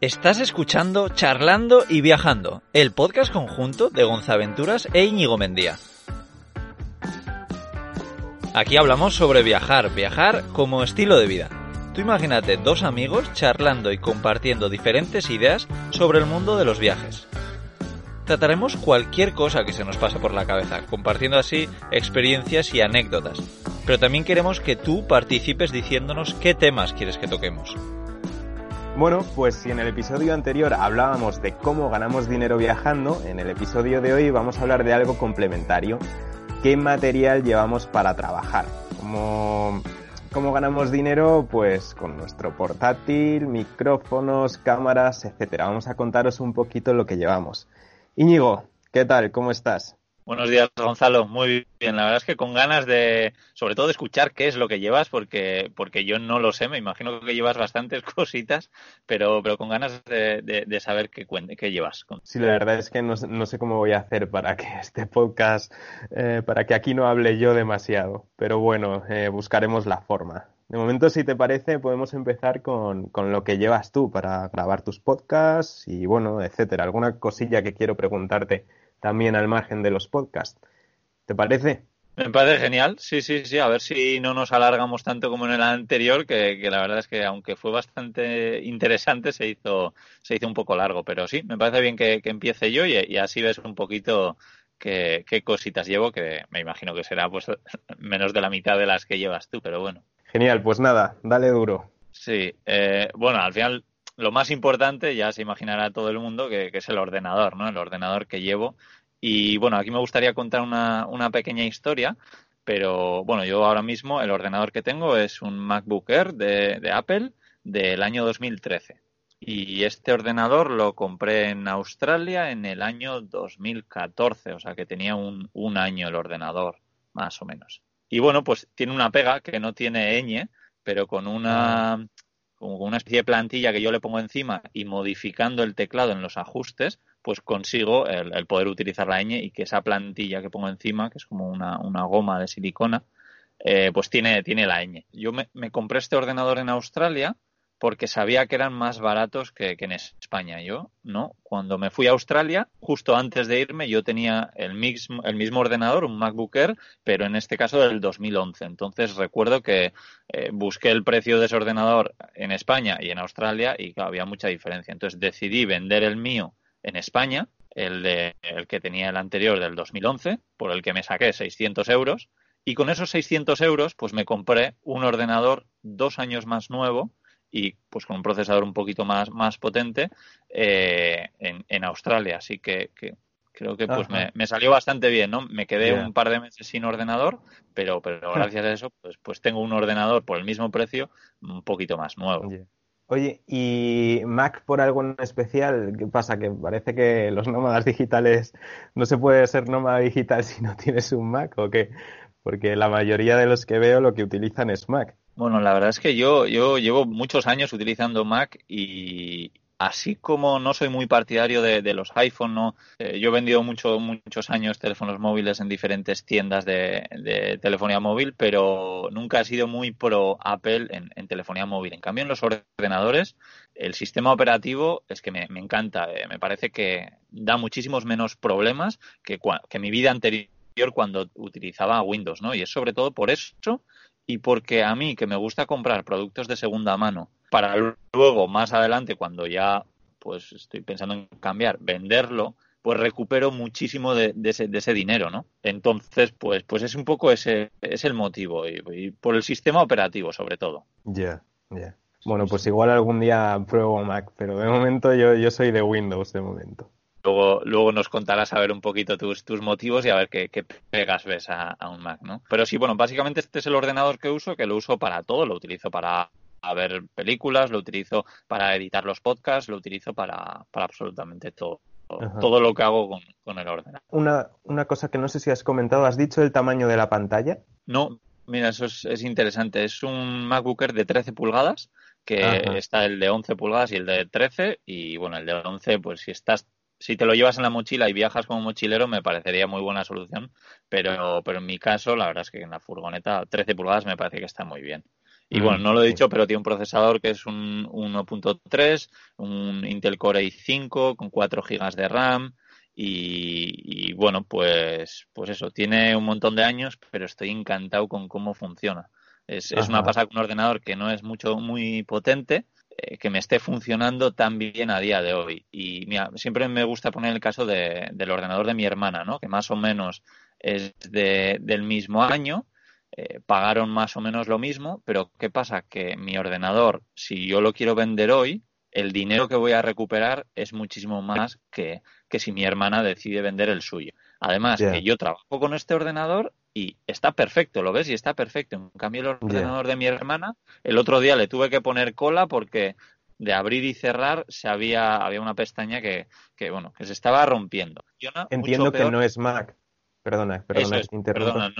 Estás escuchando Charlando y Viajando, el podcast conjunto de Gonzaventuras e Íñigo Mendía. Aquí hablamos sobre viajar, viajar como estilo de vida. Tú imagínate dos amigos charlando y compartiendo diferentes ideas sobre el mundo de los viajes. Trataremos cualquier cosa que se nos pase por la cabeza, compartiendo así experiencias y anécdotas. Pero también queremos que tú participes diciéndonos qué temas quieres que toquemos. Bueno, pues si en el episodio anterior hablábamos de cómo ganamos dinero viajando, en el episodio de hoy vamos a hablar de algo complementario. ¿Qué material llevamos para trabajar? ¿Cómo, cómo ganamos dinero? Pues con nuestro portátil, micrófonos, cámaras, etcétera. Vamos a contaros un poquito lo que llevamos. Íñigo, ¿qué tal? ¿Cómo estás? Buenos días, Gonzalo. Muy bien. La verdad es que con ganas de, sobre todo, de escuchar qué es lo que llevas, porque, porque yo no lo sé. Me imagino que llevas bastantes cositas, pero, pero con ganas de, saber qué, qué llevas. Sí, la verdad es que no, sé cómo voy a hacer para que este podcast, eh, para que aquí no hable yo demasiado. Pero bueno, eh, buscaremos la forma. De momento, si te parece, podemos empezar con, con, lo que llevas tú para grabar tus podcasts y bueno, etcétera. Alguna cosilla que quiero preguntarte también al margen de los podcasts. ¿Te parece? Me parece genial, sí, sí, sí, a ver si no nos alargamos tanto como en el anterior, que, la verdad es que aunque fue bastante interesante, se hizo, se hizo un poco largo, pero sí, me parece bien que, empiece yo y, así ves un poquito qué, qué cositas llevo, que me imagino que será pues menos de la mitad de las que llevas tú, pero bueno. Genial, pues nada, dale duro. Sí, eh, bueno, al final lo más importante, ya se imaginará todo el mundo, que, es el ordenador, ¿no? El ordenador que llevo. Y bueno, aquí me gustaría contar una, una pequeña historia, pero bueno, yo ahora mismo el ordenador que tengo es un MacBook Air de, de Apple del año 2013. Y este ordenador lo compré en Australia en el año 2014, o sea que tenía un, un año el ordenador, más o menos. Y bueno, pues tiene una pega que no tiene ñ, pero con una, ah como con una especie de plantilla que yo le pongo encima y modificando el teclado en los ajustes, pues consigo el, poder utilizar la ñ y que esa plantilla que pongo encima, que es como una, una goma de silicona, eh, pues tiene, tiene la ñ. Yo me, me compré este ordenador en Australia porque sabía que eran más baratos que, en España. Yo, ¿no? Cuando me fui a Australia, justo antes de irme, yo tenía el, mismo, el mismo ordenador, un MacBook Air, pero en este caso del 2011. Entonces recuerdo que eh, busqué el precio de ese ordenador en España y en Australia y había mucha diferencia. Entonces decidí vender el mío en España, el, de, el que tenía el anterior del 2011, por el que me saqué 600 euros. Y con esos 600 euros, pues me compré un ordenador dos años más nuevo, y pues con un procesador un poquito más, más potente eh, en, en, Australia. Así que, creo que pues me, salió bastante bien, ¿no? Me quedé un par de meses sin ordenador, pero, pero gracias a eso pues, pues tengo un ordenador por el mismo precio un poquito más nuevo. Oye, ¿y Mac por algo en especial? ¿Qué pasa? Que parece que los nómadas digitales no se puede ser nómada digital si no tienes un Mac o qué? Porque la mayoría de los que veo lo que utilizan es Mac. Bueno, la verdad es que yo, yo llevo muchos años utilizando Mac y así como no soy muy partidario de, los iPhone, ¿no? Eh, yo he vendido mucho, muchos años teléfonos móviles en diferentes tiendas de, telefonía móvil, pero nunca he sido muy pro Apple en, telefonía móvil. En cambio, en los ordenadores, el sistema operativo es que me, encanta. Eh, me parece que da muchísimos menos problemas que, que mi vida anterior cuando utilizaba Windows, ¿no? Y es sobre todo por eso y porque a mí, que me gusta comprar productos de segunda mano, para luego, más adelante, cuando ya pues estoy pensando en cambiar, venderlo, pues recupero muchísimo de, ese, de ese, dinero, ¿no? Entonces, pues, pues es un poco ese es el motivo y, por el sistema operativo sobre todo. Ya, ya. Bueno, pues igual algún día pruebo Mac, pero de momento yo, yo soy de Windows de momento. Luego, luego nos contarás a ver un poquito tus, tus motivos y a ver qué, pegas ves a, un Mac, ¿no? Pero sí, bueno, básicamente este es el ordenador que uso, que lo uso para todo, lo utilizo para ver películas, lo utilizo para editar los podcasts, lo utilizo para, para absolutamente todo. Todo lo que hago con, el ordenador. Una, una cosa que no sé si has comentado, ¿has dicho el tamaño de la pantalla? No, mira, eso es, es interesante. Es un MacBook de 13 pulgadas, que está el de 11 pulgadas y el de 13. Y bueno, el de 11, pues si estás si te lo llevas en la mochila y viajas como mochilero, me parecería muy buena solución. Pero, pero en mi caso, la verdad es que en la furgoneta 13 pulgadas me parece que está muy bien. Y mm, bueno, no lo he dicho, pero tiene un procesador que es un 1.3, un Intel Core i5 con 4 GB de RAM. Y, bueno, pues, pues eso, tiene un montón de años, pero estoy encantado con cómo funciona. Es, es una pasada con un ordenador que no es mucho, muy potente, que me esté funcionando tan bien a día de hoy. Y mira, siempre me gusta poner el caso de, del ordenador de mi hermana, ¿no? que más o menos es de, del mismo año, eh, pagaron más o menos lo mismo, pero ¿qué pasa? Que mi ordenador, si yo lo quiero vender hoy, el dinero que voy a recuperar es muchísimo más que, que si mi hermana decide vender el suyo. Además, que yo trabajo con este ordenador y está perfecto, ¿lo ves? Y está perfecto. En cambio, el ordenador de mi hermana, el otro día le tuve que poner cola porque de abrir y cerrar se había, había una pestaña que, que bueno, que se estaba rompiendo. Entiendo que no es Mac. Perdona, perdona, perdona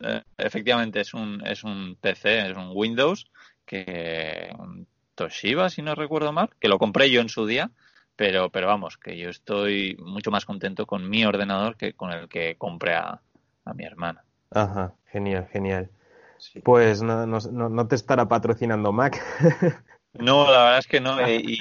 eh, efectivamente es un, es un PC, es un Windows que un Toshiba, si no recuerdo mal, que lo compré yo en su día pero, pero vamos, que yo estoy mucho más contento con mi ordenador que con el que compré a, mi hermana. Ajá, genial, genial. Pues no, no, no, te estará patrocinando Mac. No, la verdad es que no. Eh, y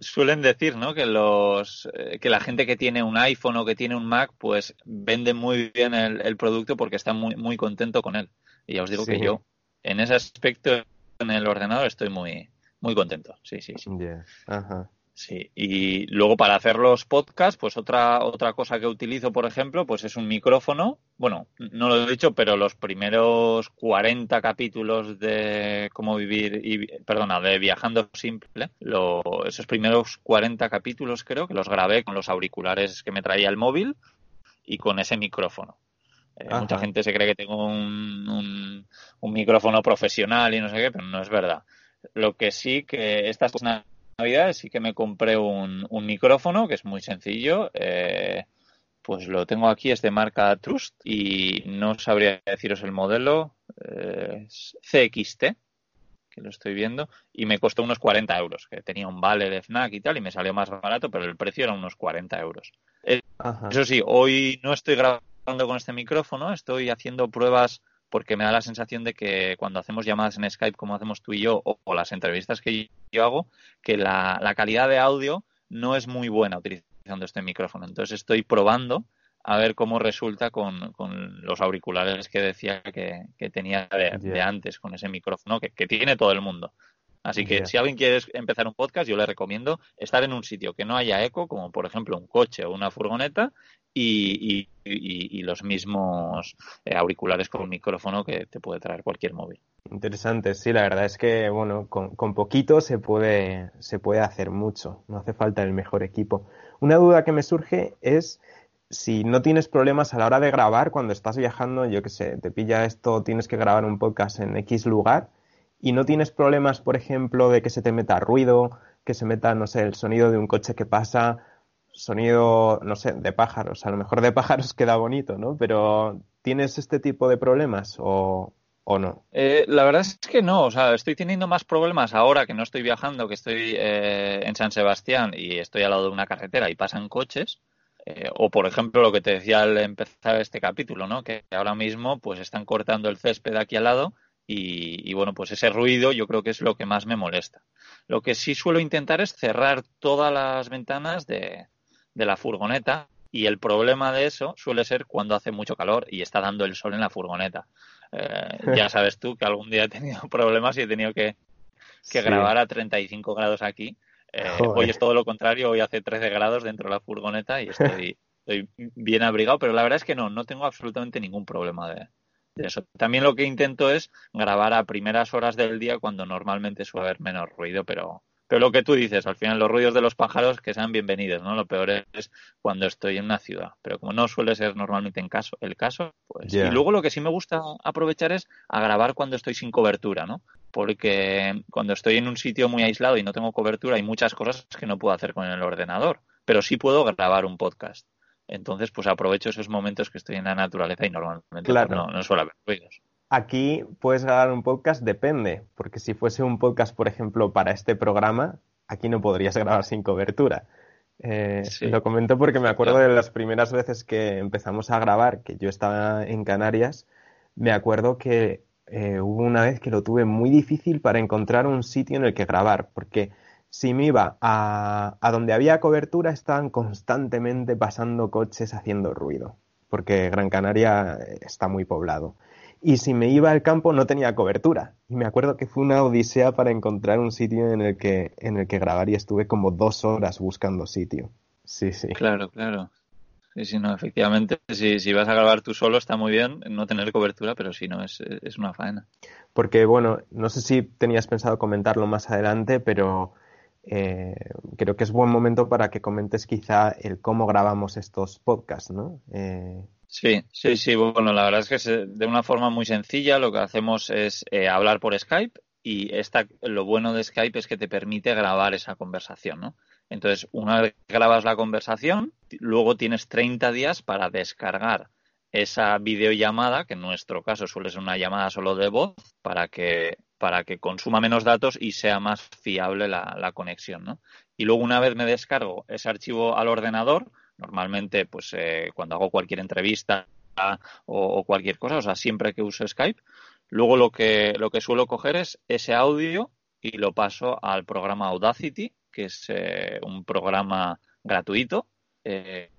suelen decir, ¿no? Que los eh, que la gente que tiene un iPhone o que tiene un Mac, pues vende muy bien el, producto porque está muy muy contento con él. Y ya os digo que yo, en ese aspecto, en el ordenador estoy muy muy contento. Sí, sí, sí. Ajá. Sí, y luego para hacer los podcasts, pues otra, otra cosa que utilizo, por ejemplo, pues es un micrófono. Bueno, no lo he dicho, pero los primeros 40 capítulos de cómo vivir, y, perdona, de Viajando Simple, esos primeros 40 capítulos creo que los grabé con los auriculares que me traía el móvil y con ese micrófono. Eh, mucha gente se cree que tengo un, un, un, micrófono profesional y no sé qué, pero no es verdad. Lo que sí que estas Navidades sí que me compré un, micrófono que es muy sencillo. Eh, pues lo tengo aquí, es de marca Trust y no sabría deciros el modelo. Eh, CXT, que lo estoy viendo, y me costó unos 40 euros, que tenía un vale de FNAC y tal, y me salió más barato, pero el precio era unos 40 euros. Eh, eso sí, hoy no estoy grabando con este micrófono, estoy haciendo pruebas porque me da la sensación de que cuando hacemos llamadas en Skype como hacemos tú y yo o, las entrevistas que yo hago, que la, calidad de audio no es muy buena utilizando este micrófono. Entonces estoy probando a ver cómo resulta con, los auriculares que decía que, tenía de, antes, con ese micrófono que, tiene todo el mundo. Así que si alguien quiere empezar un podcast, yo le recomiendo estar en un sitio que no haya eco, como por ejemplo un coche o una furgoneta, y, los mismos eh, auriculares con un micrófono que te puede traer cualquier móvil. Interesante, sí, la verdad es que bueno, con, con, poquito se puede, se puede hacer mucho, no hace falta el mejor equipo. Una duda que me surge es si no tienes problemas a la hora de grabar cuando estás viajando, yo que sé, te pilla esto, tienes que grabar un podcast en X lugar y no tienes problemas, por ejemplo, de que se te meta ruido, que se meta, no sé, el sonido de un coche que pasa, sonido, no sé, de pájaros. A lo mejor de pájaros queda bonito, ¿no? Pero ¿tienes este tipo de problemas o, o no? Eh, la verdad es que no. O sea, estoy teniendo más problemas ahora que no estoy viajando, que estoy eh, en San Sebastián y estoy al lado de una carretera y pasan coches. Eh, o, por ejemplo, lo que te decía al empezar este capítulo, ¿no? Que ahora mismo pues están cortando el césped aquí al lado y, bueno, pues ese ruido yo creo que es lo que más me molesta. Lo que sí suelo intentar es cerrar todas las ventanas de, la furgoneta y el problema de eso suele ser cuando hace mucho calor y está dando el sol en la furgoneta. Eh, ya sabes tú que algún día he tenido problemas y he tenido que, grabar a 35 grados aquí. Eh, hoy es todo lo contrario, hoy hace 13 grados dentro de la furgoneta y estoy, estoy bien abrigado, pero la verdad es que no, no tengo absolutamente ningún problema de, eso. También lo que intento es grabar a primeras horas del día cuando normalmente suele haber menos ruido, pero, Pero lo que tú dices, al final los ruidos de los pájaros que sean bienvenidos, ¿no? Lo peor es cuando estoy en una ciudad. Pero como no suele ser normalmente en caso, el caso, pues. Y luego lo que sí me gusta aprovechar es a grabar cuando estoy sin cobertura, ¿no? Porque cuando estoy en un sitio muy aislado y no tengo cobertura hay muchas cosas que no puedo hacer con el ordenador. Pero sí puedo grabar un podcast. Entonces, pues aprovecho esos momentos que estoy en la naturaleza y normalmente no, no suele haber ruidos. Aquí puedes grabar un podcast, depende, porque si fuese un podcast, por ejemplo, para este programa, aquí no podrías grabar sin cobertura. Eh, Lo comento porque me acuerdo de las primeras veces que empezamos a grabar, que yo estaba en Canarias, me acuerdo que eh, hubo una vez que lo tuve muy difícil para encontrar un sitio en el que grabar, porque si me iba a, a donde había cobertura estaban constantemente pasando coches haciendo ruido, porque Gran Canaria está muy poblado y si me iba al campo no tenía cobertura. Y me acuerdo que fue una odisea para encontrar un sitio en el que, en el que grabar y estuve como dos horas buscando sitio. Sí, sí. Claro, claro. Sí, sí, no, efectivamente, si, si vas a grabar tú solo está muy bien no tener cobertura, pero si no, es, es una faena. Porque, bueno, no sé si tenías pensado comentarlo más adelante, pero eh, creo que es buen momento para que comentes quizá el cómo grabamos estos podcasts, ¿no? Eh, Sí, sí, sí. Bueno, la verdad es que de una forma muy sencilla lo que hacemos es eh, hablar por Skype y esta, lo bueno de Skype es que te permite grabar esa conversación, ¿no? Entonces, una vez que grabas la conversación, luego tienes 30 días para descargar esa videollamada, que en nuestro caso suele ser una llamada solo de voz, para que, para que consuma menos datos y sea más fiable la, la conexión, ¿no? Y luego una vez me descargo ese archivo al ordenador, Normalmente, pues eh, cuando hago cualquier entrevista o, cualquier cosa, o sea, siempre que uso Skype, luego lo que, lo que suelo coger es ese audio y lo paso al programa Audacity, que es eh, un programa gratuito eh,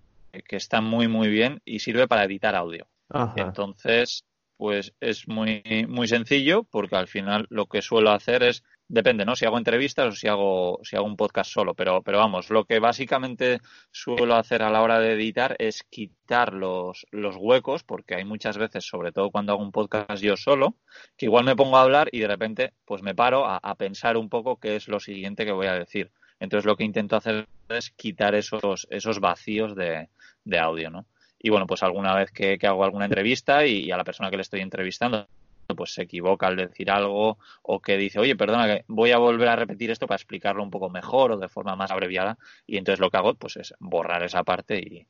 que está muy, muy bien y sirve para editar audio. Entonces, pues es muy, muy sencillo porque al final lo que suelo hacer es depende, ¿no? Si hago entrevistas o si hago, si hago un podcast solo, pero, pero vamos, lo que básicamente suelo hacer a la hora de editar es quitar los, los huecos, porque hay muchas veces, sobre todo cuando hago un podcast yo solo, que igual me pongo a hablar y de repente pues me paro a, pensar un poco qué es lo siguiente que voy a decir. Entonces lo que intento hacer es quitar esos, esos vacíos de, de audio, ¿no? Y bueno, pues alguna vez que, hago alguna entrevista y, a la persona que le estoy entrevistando pues se equivoca al decir algo o que dice, oye, perdona, que voy a volver a repetir esto para explicarlo un poco mejor o de forma más abreviada. Y entonces lo que hago pues es borrar esa parte y,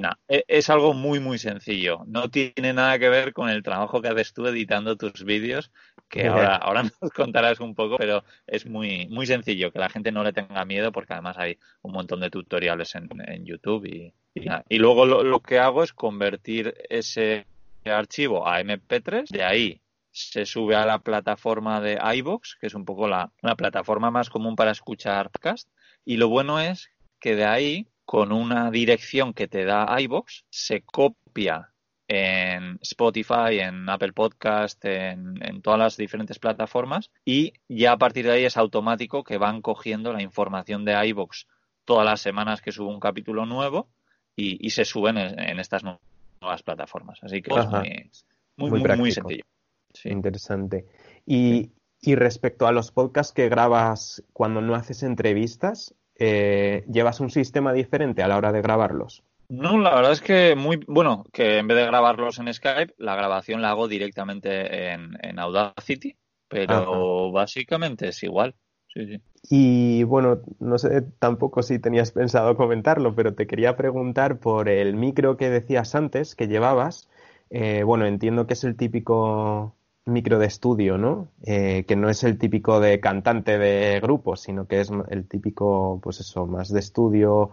nada. E, es, algo muy, muy sencillo. No tiene nada que ver con el trabajo que haces tú editando tus vídeos, que ahora, ahora nos contarás un poco, pero es muy, muy sencillo, que la gente no le tenga miedo porque además hay un montón de tutoriales en, YouTube y, y, luego lo, que hago es convertir ese archivo a MP3, de ahí se sube a la plataforma de iBox, que es un poco la, plataforma más común para escuchar podcast, y lo bueno es que de ahí, con una dirección que te da iBox, se copia en Spotify, en Apple Podcast, en, en, todas las diferentes plataformas y ya a partir de ahí es automático que van cogiendo la información de iBox todas las semanas que sube un capítulo nuevo y, se suben en, estas nuevas plataformas. Así que es muy, muy, muy, sencillo. Interesante. Y, y, respecto a los podcasts que grabas cuando no haces entrevistas, eh, ¿llevas un sistema diferente a la hora de grabarlos? No, la verdad es que muy bueno, que en vez de grabarlos en Skype, la grabación la hago directamente en, en Audacity, pero básicamente es igual. Sí, sí. Y bueno, no sé tampoco si tenías pensado comentarlo, pero te quería preguntar por el micro que decías antes que llevabas. Eh, bueno, entiendo que es el típico micro de estudio, ¿no? Eh, que no es el típico de cantante de grupo, sino que es el típico, pues eso, más de estudio,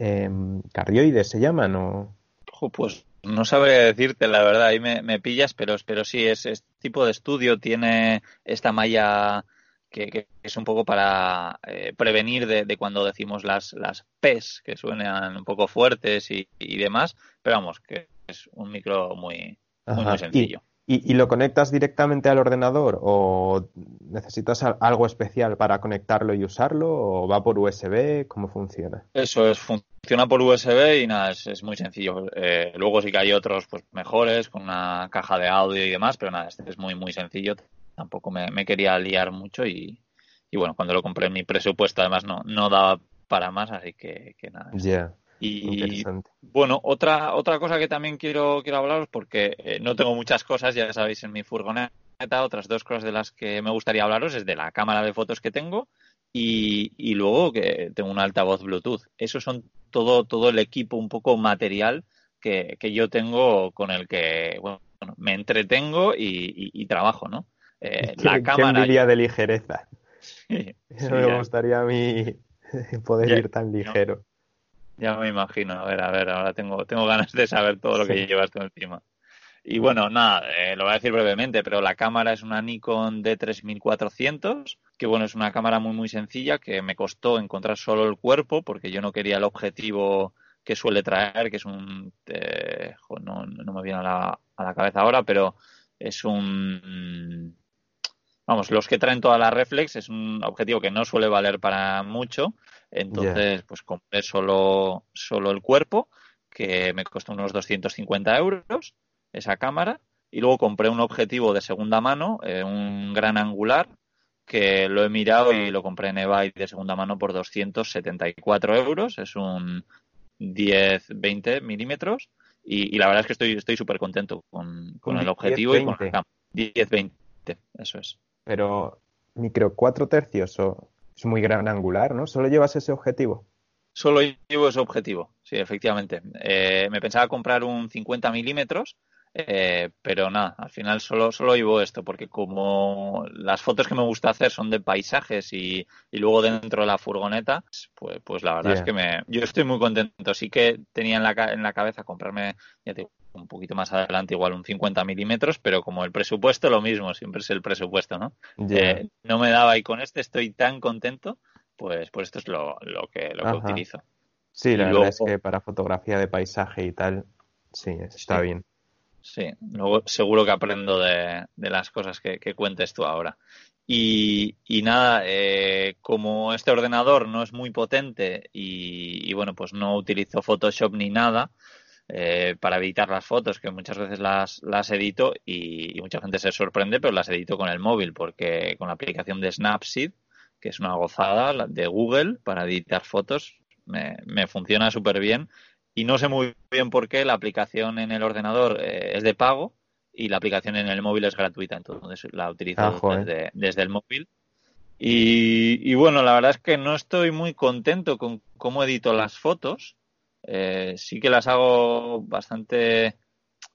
eh, cardioides se llaman, ¿o? Pues no sabría decirte, la verdad, ahí me, me pillas, pero, pero sí, es, es tipo de estudio, tiene esta malla que, es un poco para eh, prevenir de, cuando decimos las, las P's, que suenan un poco fuertes y, demás, pero vamos, que es un micro muy, muy, sencillo. ¿Y, lo conectas directamente al ordenador o necesitas algo especial para conectarlo y usarlo o va por USB? ¿Cómo funciona? Eso es, funciona por USB y nada, es, muy sencillo. Eh, luego sí que hay otros pues mejores con una caja de audio y demás, pero nada, este es muy muy sencillo tampoco me, quería liar mucho y, y bueno, cuando lo compré mi presupuesto además no, no daba para más, así que, nada. Ya. Y bueno, otra, otra cosa que también quiero, quiero hablaros, porque eh, no tengo muchas cosas, ya sabéis, en mi furgoneta, otras dos cosas de las que me gustaría hablaros es de la cámara de fotos que tengo y, y luego que tengo un altavoz Bluetooth. Eso son todo, todo el equipo un poco material que, que yo tengo con el que bueno, me entretengo y, trabajo, ¿no? Eh, la cámara. Qué de ligereza. Sí, me gustaría a mí poder ir tan ligero. Ya me imagino. A ver, a ver, ahora tengo, tengo ganas de saber todo lo que llevas tú encima. Y bueno, nada, eh, lo voy a decir brevemente, pero la cámara es una Nikon D3400, que bueno, es una cámara muy muy sencilla que me costó encontrar solo el cuerpo porque yo no quería el objetivo que suele traer, que es un... Eh, no, no, me viene a la, a la cabeza ahora, pero es un... Vamos, los que traen toda la reflex es un objetivo que no suele valer para mucho, entonces pues compré solo, solo el cuerpo, que me costó unos 250 euros esa cámara y luego compré un objetivo de segunda mano, eh, un gran angular, que lo he mirado y lo compré en eBay de segunda mano por 274 euros. Es un 10-20 milímetros y, la verdad es que estoy estoy súper contento con, con el objetivo y con la cámara. 10-20, eso es. Pero micro 4 tercios o es muy gran angular, ¿no? ¿Solo llevas ese objetivo? Solo llevo ese objetivo, sí, efectivamente. Eh, me pensaba comprar un 50 milímetros, eh, pero nada, al final solo, solo llevo esto, porque como las fotos que me gusta hacer son de paisajes y, luego dentro de la furgoneta, pues, pues la verdad es que me, yo estoy muy contento. Sí que tenía en la, en la cabeza comprarme, ya un poquito más adelante, igual un 50 milímetros, pero como el presupuesto, lo mismo, siempre es el presupuesto, ¿no? Eh, no me daba y con este estoy tan contento, pues, pues esto es lo, lo que, lo que utilizo. Sí, la verdad es que para fotografía de paisaje y tal, sí, está bien. Sí, luego seguro que aprendo de, las cosas que, cuentes tú ahora. Y, nada, eh, como este ordenador no es muy potente y, bueno, pues no utilizo Photoshop ni nada eh, para editar las fotos, que muchas veces las, las edito y, mucha gente se sorprende, pero las edito con el móvil, porque con la aplicación de Snapseed, que es una gozada de Google para editar fotos, me, me funciona súper bien y no sé muy bien por qué la aplicación en el ordenador eh, es de pago y la aplicación en el móvil es gratuita, entonces la utilizo ah, desde, el móvil. Y, bueno, la verdad es que no estoy muy contento con cómo edito las fotos. Eh, sí que las hago bastante,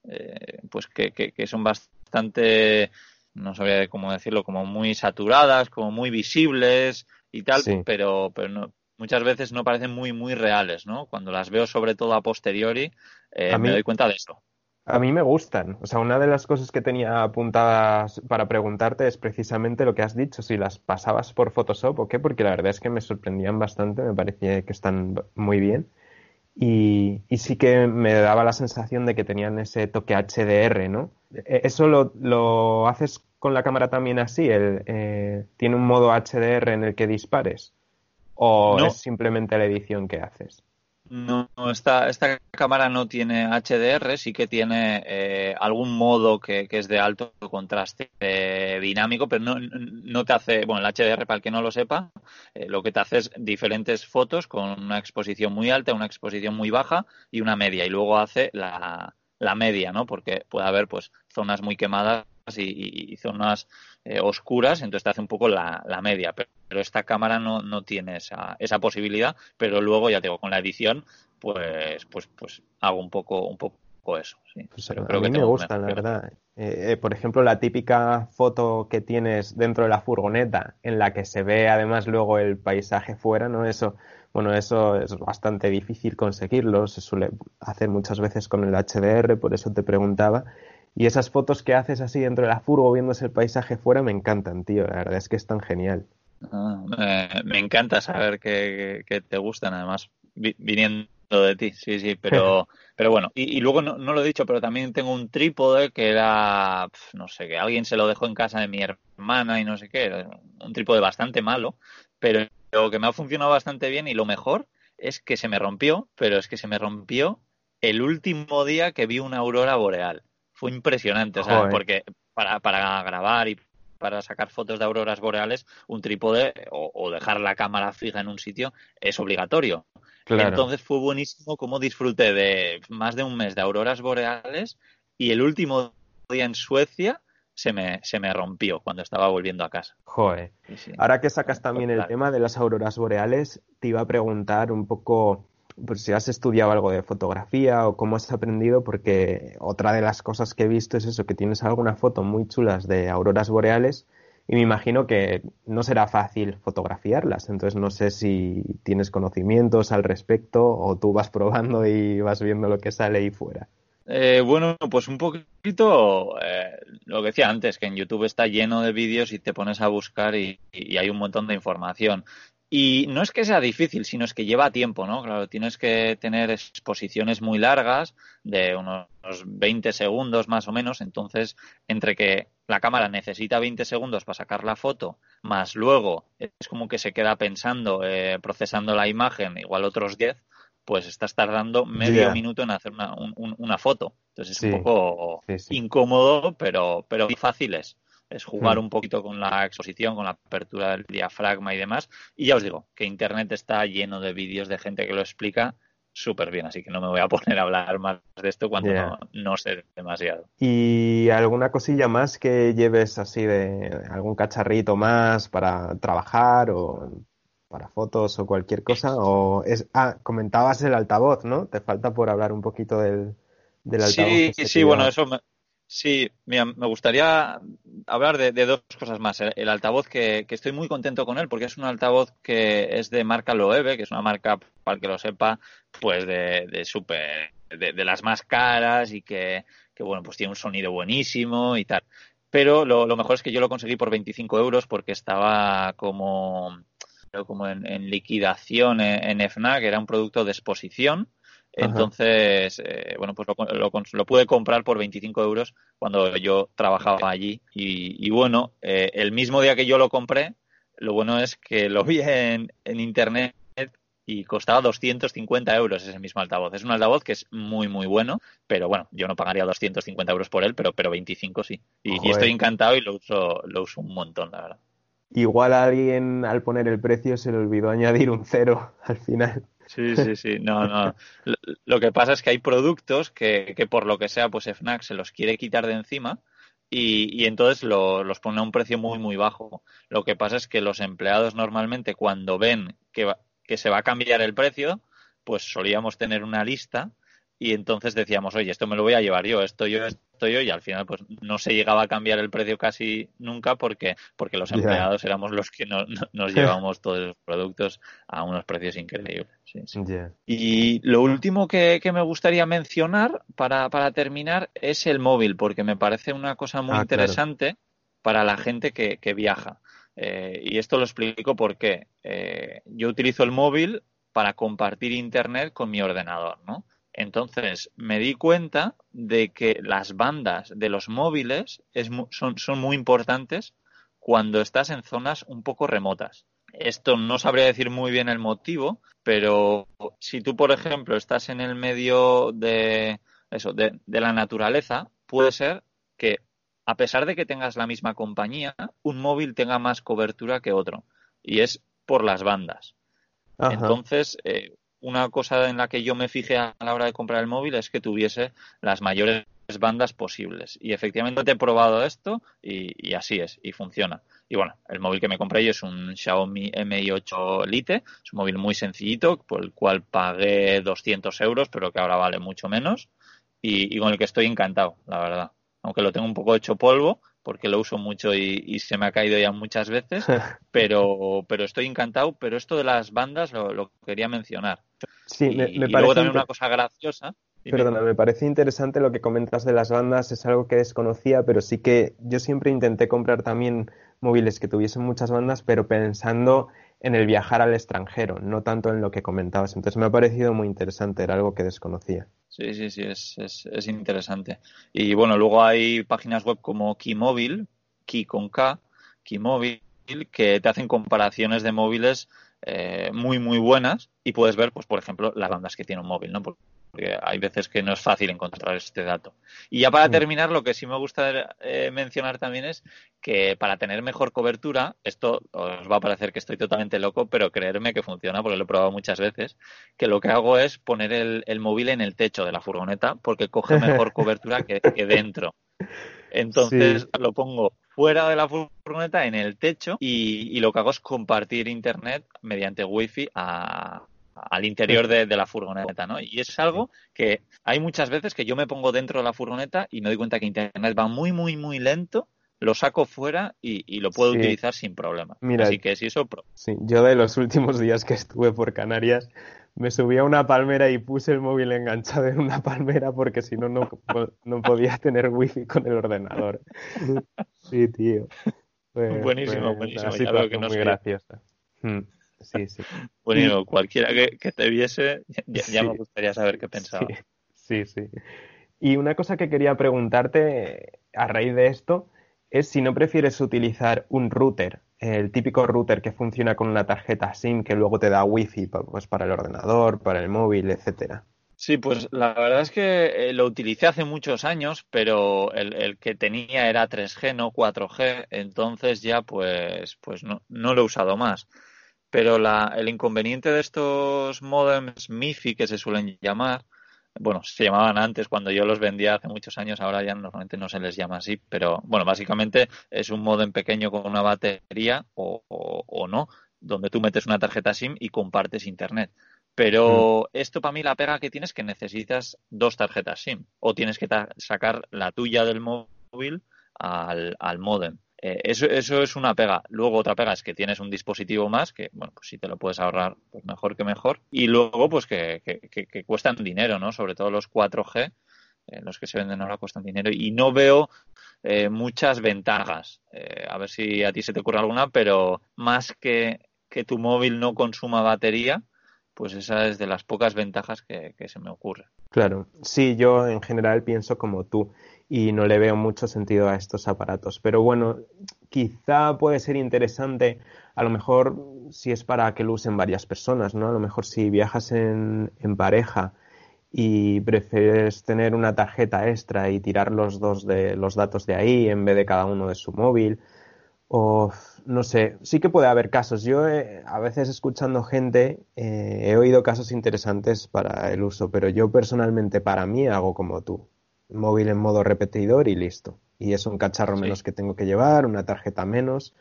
eh, pues que, que, son bastante, no sabría cómo decirlo, como muy saturadas, como muy visibles y tal, pero, pero no, muchas veces no parecen muy, muy reales, ¿no? Cuando las veo sobre todo a posteriori, eh, me doy cuenta de esto. A mí me gustan. O sea, una de las cosas que tenía apuntadas para preguntarte es precisamente lo que has dicho, si las pasabas por Photoshop o qué, porque la verdad es que me sorprendían bastante, me parecía que están muy bien. Y, sí que me daba la sensación de que tenían ese toque HDR, ¿no? E, ¿Eso lo, lo haces con la cámara también así? El, eh, ¿Tiene un modo HDR en el que dispares? ¿O es simplemente la edición que haces? No, esta, esta cámara no tiene HDR, sí que tiene eh, algún modo que, es de alto contraste eh, dinámico, pero no, no, te hace, bueno, el HDR, para el que no lo sepa, eh, lo que te hace es diferentes fotos con una exposición muy alta, una exposición muy baja y una media, y luego hace la, la media, ¿no? Porque puede haber pues zonas muy quemadas y, zonas eh, oscuras, entonces te hace un poco la, media. Pero, esta cámara no, no tiene esa, esa posibilidad, pero luego, ya digo, con la edición, pues, pues, pues hago un poco, un poco eso. Sí. Pues a mí me gusta, la verdad. Eh, eh, por ejemplo, la típica foto que tienes dentro de la furgoneta, en la que se ve además luego el paisaje fuera, ¿no? Eso, bueno, eso es bastante difícil conseguirlo, se suele hacer muchas veces con el HDR, por eso te preguntaba. Y esas fotos que haces así dentro de la furgo viéndose el paisaje fuera me encantan, tío. La verdad es que es tan genial. Ah, me encanta saber que, te gustan, además, viniendo de ti, sí, sí, pero, pero bueno. Y, luego no, lo he dicho, pero también tengo un trípode que era, no sé, que alguien se lo dejó en casa de mi hermana y no sé qué, un trípode bastante malo, pero que me ha funcionado bastante bien y lo mejor es que se me rompió, pero es que se me rompió el último día que vi una aurora boreal fue impresionante, ¿sabes? Porque para, para grabar y para sacar fotos de auroras boreales, un trípode o, dejar la cámara fija en un sitio es obligatorio. Entonces fue buenísimo como disfruté de más de un mes de auroras boreales y el último día en Suecia se me, se me rompió cuando estaba volviendo a casa. Joder. Ahora que sacas también el tema de las auroras boreales, te iba a preguntar un poco pues, si has estudiado algo de fotografía o cómo has aprendido, porque otra de las cosas que he visto es eso, que tienes algunas fotos muy chulas de auroras boreales y me imagino que no será fácil fotografiarlas. Entonces no sé si tienes conocimientos al respecto o tú vas probando y vas viendo lo que sale ahí fuera. Eh, bueno, pues un poquito eh, lo que decía antes, que en YouTube está lleno de vídeos y te pones a buscar y, hay un montón de información. Y no es que sea difícil, sino es que lleva tiempo, ¿no? Claro, tienes que tener exposiciones muy largas, de unos 20 segundos más o menos, entonces, entre que la cámara necesita 20 segundos para sacar la foto, más luego es como que se queda pensando, eh, procesando la imagen, igual otros 10, pues estás tardando medio minuto en hacer una, una foto. Entonces es un poco incómodo, pero, pero fácil es. Jugar hmm. un poquito con la exposición, con la apertura del diafragma y demás. Y ya os digo que Internet está lleno de vídeos de gente que lo explica súper bien, así que no me voy a poner a hablar más de esto cuando no, no, sé demasiado. ¿Y alguna cosilla más que lleves así de algún cacharrito más para trabajar o para fotos o cualquier cosa? O es, ah, comentabas el altavoz, ¿no? Te falta por hablar un poquito del, del altavoz. Sí, este sí, bueno, eso me, sí, mira, me gustaría hablar de, dos cosas más. El, altavoz que, estoy muy contento con él porque es un altavoz que es de marca Loewe, que es una marca, para el que lo sepa, pues de, de de, las más caras y que, que, bueno, pues tiene un sonido buenísimo y tal. Pero lo, mejor es que yo lo conseguí por 25 euros porque estaba como como en, liquidación en, FNAC, era un producto de exposición. Entonces, eh, bueno, pues lo, lo, pude comprar por 25 euros cuando yo trabajaba allí. Y, bueno, eh, el mismo día que yo lo compré, lo bueno es que lo vi en, internet y costaba 250 euros ese mismo altavoz. Es un altavoz que es muy, muy bueno, pero bueno, yo no pagaría 250 euros por él, pero, pero 25 sí. Y, y estoy encantado y lo uso, lo uso un montón, la verdad. Igual a alguien al poner el precio se le olvidó añadir un cero al final. Sí, sí, sí. No, no. Lo que pasa es que hay productos que, que por lo que sea, pues FNAC se los quiere quitar de encima y, y entonces los pone a un precio muy, muy bajo. Lo que pasa es que los empleados normalmente cuando ven que, que se va a cambiar el precio, pues solíamos tener una lista y entonces decíamos, oye, esto me lo voy a llevar yo, esto yo, yo, y al final pues no se llegaba a cambiar el precio casi nunca porque, porque los empleados éramos los que no, nos llevamos todos los productos a unos precios increíbles. Y lo último que, me gustaría mencionar para, para terminar es el móvil, porque me parece una cosa muy ah, interesante para la gente que, que viaja. Eh, y esto lo explico porque eh, yo utilizo el móvil para compartir internet con mi ordenador, ¿no? Entonces me di cuenta de que las bandas de los móviles son, muy importantes cuando estás en zonas un poco remotas. Esto no sabría decir muy bien el motivo, pero si tú, por ejemplo, estás en el medio de eso, de, la naturaleza, puede ser que a pesar de que tengas la misma compañía, un móvil tenga más cobertura que otro. Y es por las bandas. Entonces, eh, una cosa en la que yo me fijé a la hora de comprar el móvil es que tuviese las mayores bandas posibles. Y efectivamente he probado esto y, así es, y funciona. Y bueno, el móvil que me compré yo es un Xiaomi Mi 8 Lite, es un móvil muy sencillito, por el cual pagué 200 euros, pero que ahora vale mucho menos, y con el que estoy encantado, la verdad. Aunque lo tengo un poco hecho polvo, porque lo uso mucho y, se me ha caído ya muchas veces, pero, pero estoy encantado. Pero esto de las bandas lo, quería mencionar. Sí, me, parece. luego también una cosa graciosa. Perdona, me parece interesante lo que comentas de las bandas, es algo que desconocía, pero sí que yo siempre intenté comprar también móviles que tuviesen muchas bandas, pero pensando en el viajar al extranjero, no tanto en lo que comentabas. Entonces me ha parecido muy interesante, era algo que desconocía. Sí, sí, sí, es, es, interesante. Y bueno, luego hay páginas web como Keymóvil, Key con K, Keymóvil, que te hacen comparaciones de móviles eh, muy, muy buenas y puedes ver, pues, por ejemplo, las bandas que tiene un móvil, ¿no? Porque porque hay veces que no es fácil encontrar este dato. Y ya para terminar, lo que sí me gusta eh, mencionar también es que para tener mejor cobertura, esto os va a parecer que estoy totalmente loco, pero creerme que funciona porque lo he probado muchas veces, que lo que hago es poner el, móvil en el techo de la furgoneta porque coge mejor cobertura que, dentro. Entonces lo pongo fuera de la furgoneta en el techo y, lo que hago es compartir internet mediante wifi al interior de, la furgoneta, ¿no? Y es algo que hay muchas veces que yo me pongo dentro de la furgoneta y me doy cuenta que internet va muy, muy, muy lento lo saco fuera y, lo puedo utilizar sin problema. Así que si eso... Sí, yo de los últimos días que estuve por Canarias me subí a una palmera y puse el móvil enganchado en una palmera porque si no, no podía tener wifi con el ordenador. Sí, tío. buenísimo, buenísimo. Ya veo que no muy graciosa. Hmm, sí, sí. Bueno, cualquiera que, te viese, ya, me gustaría saber qué pensaba. Sí, sí. Y una cosa que quería preguntarte a raíz de esto es si no prefieres utilizar un router, el típico router que funciona con una tarjeta SIM que luego te da wifi pues, para el ordenador, para el móvil, etcétera. Sí, pues la verdad es que eh, lo utilicé hace muchos años, pero el, que tenía era 3G, no 4G, entonces ya pues, pues no, no lo he usado más. Pero la, el inconveniente de estos modems MIFI que se suelen llamar, bueno, se llamaban antes cuando yo los vendía hace muchos años, ahora ya normalmente no se les llama así, pero bueno, básicamente es un modem pequeño con una batería o, o no, donde tú metes una tarjeta SIM y compartes internet. Pero mm. esto para mí la pega que tienes es que necesitas dos tarjetas SIM o tienes que sacar la tuya del móvil al, al modem. Eh, eso, eso es una pega. Luego otra pega es que tienes un dispositivo más, que bueno, pues si te lo puedes ahorrar, pues mejor que mejor. Y luego pues que, que, cuestan dinero, ¿no? Sobre todo los 4G, eh, los que se venden ahora cuestan dinero. Y no veo eh, muchas ventajas. a ver si a ti se te ocurre alguna, pero más que que tu móvil no consuma batería, pues esa es de las pocas ventajas que, se me ocurre. Claro, sí, yo en general pienso como tú y no le veo mucho sentido a estos aparatos. Pero bueno, quizá puede ser interesante, a lo mejor si es para que lo usen varias personas, ¿no? A lo mejor si viajas en, en pareja y prefieres tener una tarjeta extra y tirar los dos de los datos de ahí en vez de cada uno de su móvil, o no sé, sí que puede haber casos. Yo a veces escuchando gente eh, he oído casos interesantes para el uso, pero yo personalmente para mí hago como tú. Móvil en modo repetidor y listo. Y es un cacharro menos que tengo que llevar, una tarjeta menos.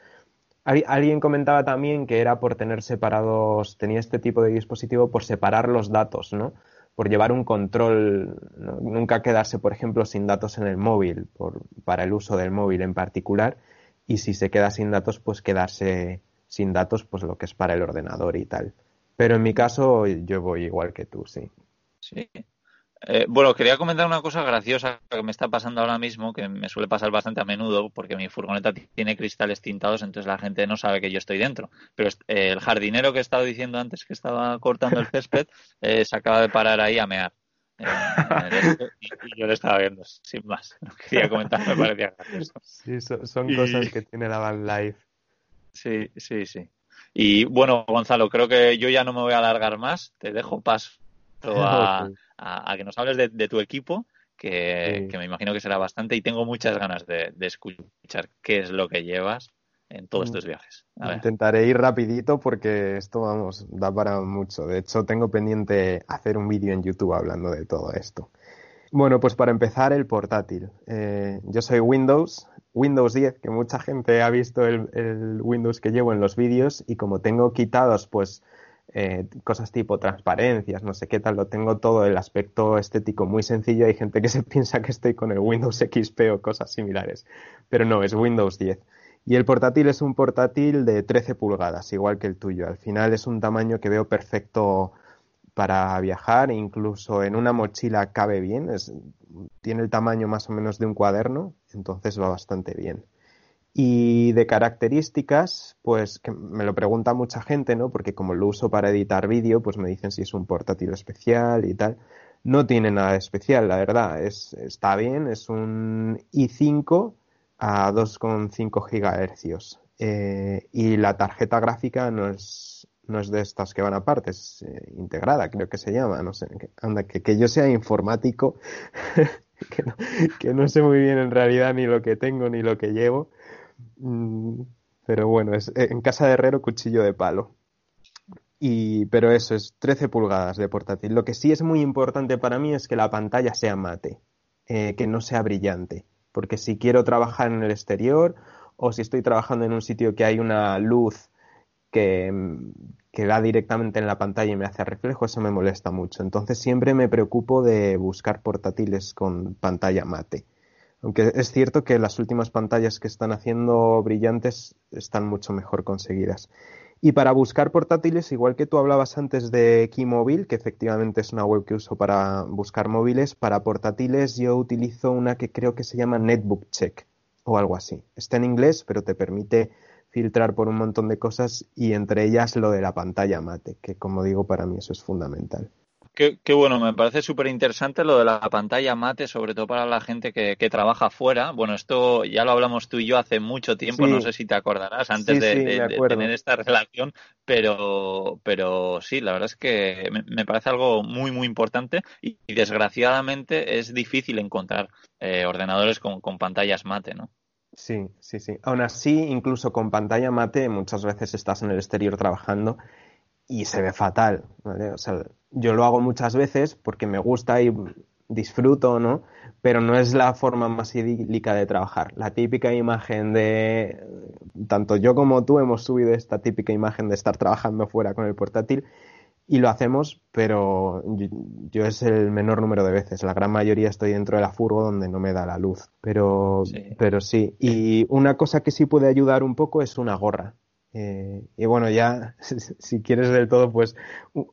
Alguien comentaba también que era por tener separados, tenía este tipo de dispositivo por separar los datos, ¿no? Por llevar un control, nunca quedarse, por ejemplo, sin datos en el móvil, por, para el uso del móvil en particular y si se queda sin datos, pues quedarse sin datos, pues lo que es para el ordenador y tal. Pero en mi caso yo voy igual que tú, sí. Sí. Eh, bueno, quería comentar una cosa graciosa que me está pasando ahora mismo, que me suele pasar bastante a menudo, porque mi furgoneta tiene cristales tintados, entonces la gente no sabe que yo estoy dentro. Pero eh, el jardinero que he estado diciendo antes que estaba cortando el césped, eh, se acaba de parar ahí a mear y, yo lo estaba viendo, sin más. No quería comentar, me parecía gracioso. Sí, son, cosas que tiene la Van Life. Sí, sí, sí. Y bueno, Gonzalo, creo que yo ya no me voy a alargar más. Te dejo paso a, que nos hables de, tu equipo, que, me imagino que será bastante, y tengo muchas ganas de, de escuchar qué es lo que llevas en todos estos viajes. Intentaré ir rapidito porque esto, vamos, da para mucho. De hecho, tengo pendiente hacer un vídeo en YouTube hablando de todo esto. Bueno, pues para empezar, el portátil. Eh, yo soy Windows, Windows 10, que mucha gente ha visto el, Windows que llevo en los vídeos y como tengo quitados, pues, eh, cosas tipo transparencias, no sé qué tal, lo tengo todo el aspecto estético muy sencillo. Hay gente que se piensa que estoy con el Windows XP o cosas similares, pero no, es Windows 10. Y el portátil es un portátil de 13 pulgadas, igual que el tuyo. Al final es un tamaño que veo perfecto para viajar, incluso en una mochila cabe bien, tiene el tamaño más o menos de un cuaderno, entonces va bastante bien. Y de características, pues que me lo pregunta mucha gente, ¿no? Porque como lo uso para editar vídeo, pues me dicen si es un portátil especial y tal. No tiene nada especial, la verdad. Es, está bien, es un i5 a 2,5 GHz. Eh, y la tarjeta gráfica no es no es de estas que van aparte, es eh, integrada, creo que se llama, no sé, anda, que, que yo sea informático, que, no, sé muy bien en realidad ni lo que tengo ni lo que llevo, pero bueno, es en casa de herrero cuchillo de palo. Y, pero eso es 13 pulgadas de portátil. Lo que sí es muy importante para mí es que la pantalla sea mate, eh, que no sea brillante, porque si quiero trabajar en el exterior o si estoy trabajando en un sitio que hay una luz que, que da directamente en la pantalla y me hace reflejo, eso me molesta mucho. Entonces siempre me preocupo de buscar portátiles con pantalla mate. Aunque es cierto que las últimas pantallas que están haciendo brillantes están mucho mejor conseguidas. Y para buscar portátiles, igual que tú hablabas antes de Keymobile, que efectivamente es una web que uso para buscar móviles, para portátiles yo utilizo una que creo que se llama Netbook Check o algo así. Está en inglés, pero te permite filtrar por un montón de cosas y entre ellas lo de la pantalla mate, que como digo, para mí eso es fundamental. Qué, bueno, me parece súper interesante lo de la pantalla mate, sobre todo para la gente que, trabaja fuera. Bueno, esto ya lo hablamos tú y yo hace mucho tiempo, no sé si te acordarás, antes de, tener esta relación, pero, pero sí, la verdad es que me, parece algo muy, muy importante y, desgraciadamente es difícil encontrar eh, ordenadores con, con pantallas mate, ¿no? Sí, sí, sí. Aún así, incluso con pantalla mate, muchas veces estás en el exterior trabajando y se ve fatal. ¿vale? O sea, yo lo hago muchas veces porque me gusta y disfruto, ¿no? Pero no es la forma más idílica de trabajar. La típica imagen de, tanto yo como tú hemos subido esta típica imagen de estar trabajando fuera con el portátil y lo hacemos, pero yo, es el menor número de veces. La gran mayoría estoy dentro de la furgo donde no me da la luz. Pero sí. pero sí. Y una cosa que sí puede ayudar un poco es una gorra. Eh, y bueno, ya si quieres del todo, pues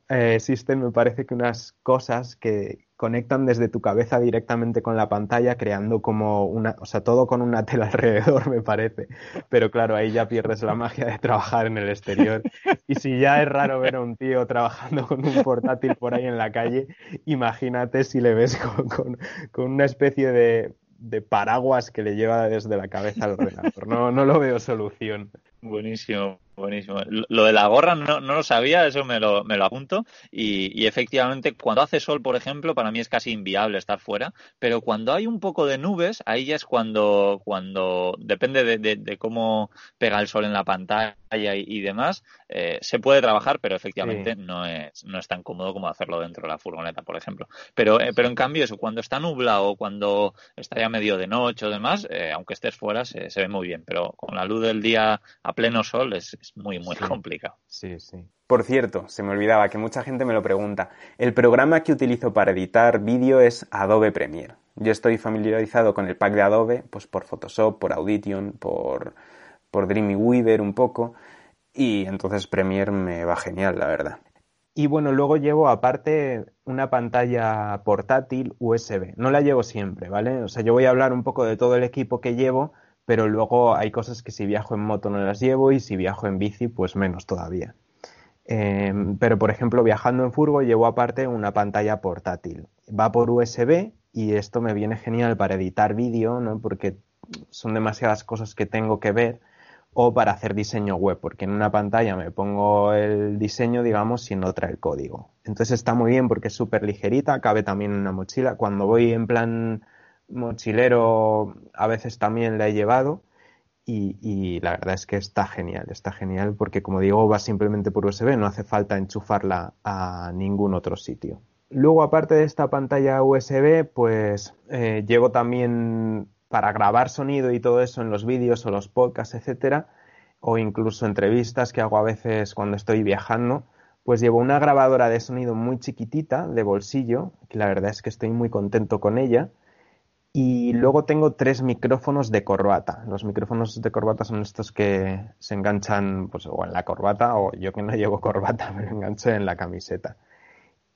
eh, existen, me parece que unas cosas que conectan desde tu cabeza directamente con la pantalla, creando como una, o sea, todo con una tela alrededor, me parece. Pero claro, ahí ya pierdes la magia de trabajar en el exterior. Y si ya es raro ver a un tío trabajando con un portátil por ahí en la calle, imagínate si le ves con, con, una especie de, de paraguas que le lleva desde la cabeza al ordenador. No, no lo veo solución. Buenísimo, buenísimo. Lo de la gorra no, no lo sabía, eso me lo, me lo apunto. Y, y, efectivamente, cuando hace sol, por ejemplo, para mí es casi inviable estar fuera. Pero cuando hay un poco de nubes, ahí ya es cuando, cuando depende de, de, cómo pega el sol en la pantalla y, demás, eh, se puede trabajar, pero efectivamente no, es, no es tan cómodo como hacerlo dentro de la furgoneta, por ejemplo. Pero, eh, pero en cambio, eso, cuando está nublado, cuando está ya medio de noche o demás, eh, aunque estés fuera, se, se ve muy bien. Pero con la luz del día a pleno sol es, muy, muy complicado. Sí, sí. Por cierto, se me olvidaba que mucha gente me lo pregunta. El programa que utilizo para editar vídeo es Adobe Premiere. Yo estoy familiarizado con el pack de Adobe, pues por Photoshop, por Audition, por, por Dreamweaver un poco, y entonces Premiere me va genial, la verdad. Y bueno, luego llevo aparte una pantalla portátil USB. No la llevo siempre, ¿vale? O sea, yo voy a hablar un poco de todo el equipo que llevo, pero luego hay cosas que si viajo en moto no las llevo y si viajo en bici pues menos todavía. Em, pero por ejemplo viajando en furgo llevo aparte una pantalla portátil. Va por USB y esto me viene genial para editar vídeo, ¿no? porque son demasiadas cosas que tengo que ver o para hacer diseño web, porque en una pantalla me pongo el diseño, digamos, y en otra el código. Entonces está muy bien porque es súper ligerita, cabe también en una mochila. Cuando voy en plan mochilero a veces también la he llevado y, la verdad es que está genial, está genial porque como digo va simplemente por USB, no hace falta enchufarla a ningún otro sitio. Luego aparte de esta pantalla USB pues eh, llevo también para grabar sonido y todo eso en los vídeos o los podcasts, etcétera, o incluso entrevistas que hago a veces cuando estoy viajando, pues llevo una grabadora de sonido muy chiquitita de bolsillo, que la verdad es que estoy muy contento con ella luego tengo tres micrófonos de corbata. Los micrófonos de corbata son estos que se enganchan pues, o en la corbata o yo que no llevo corbata me engancho en la camiseta.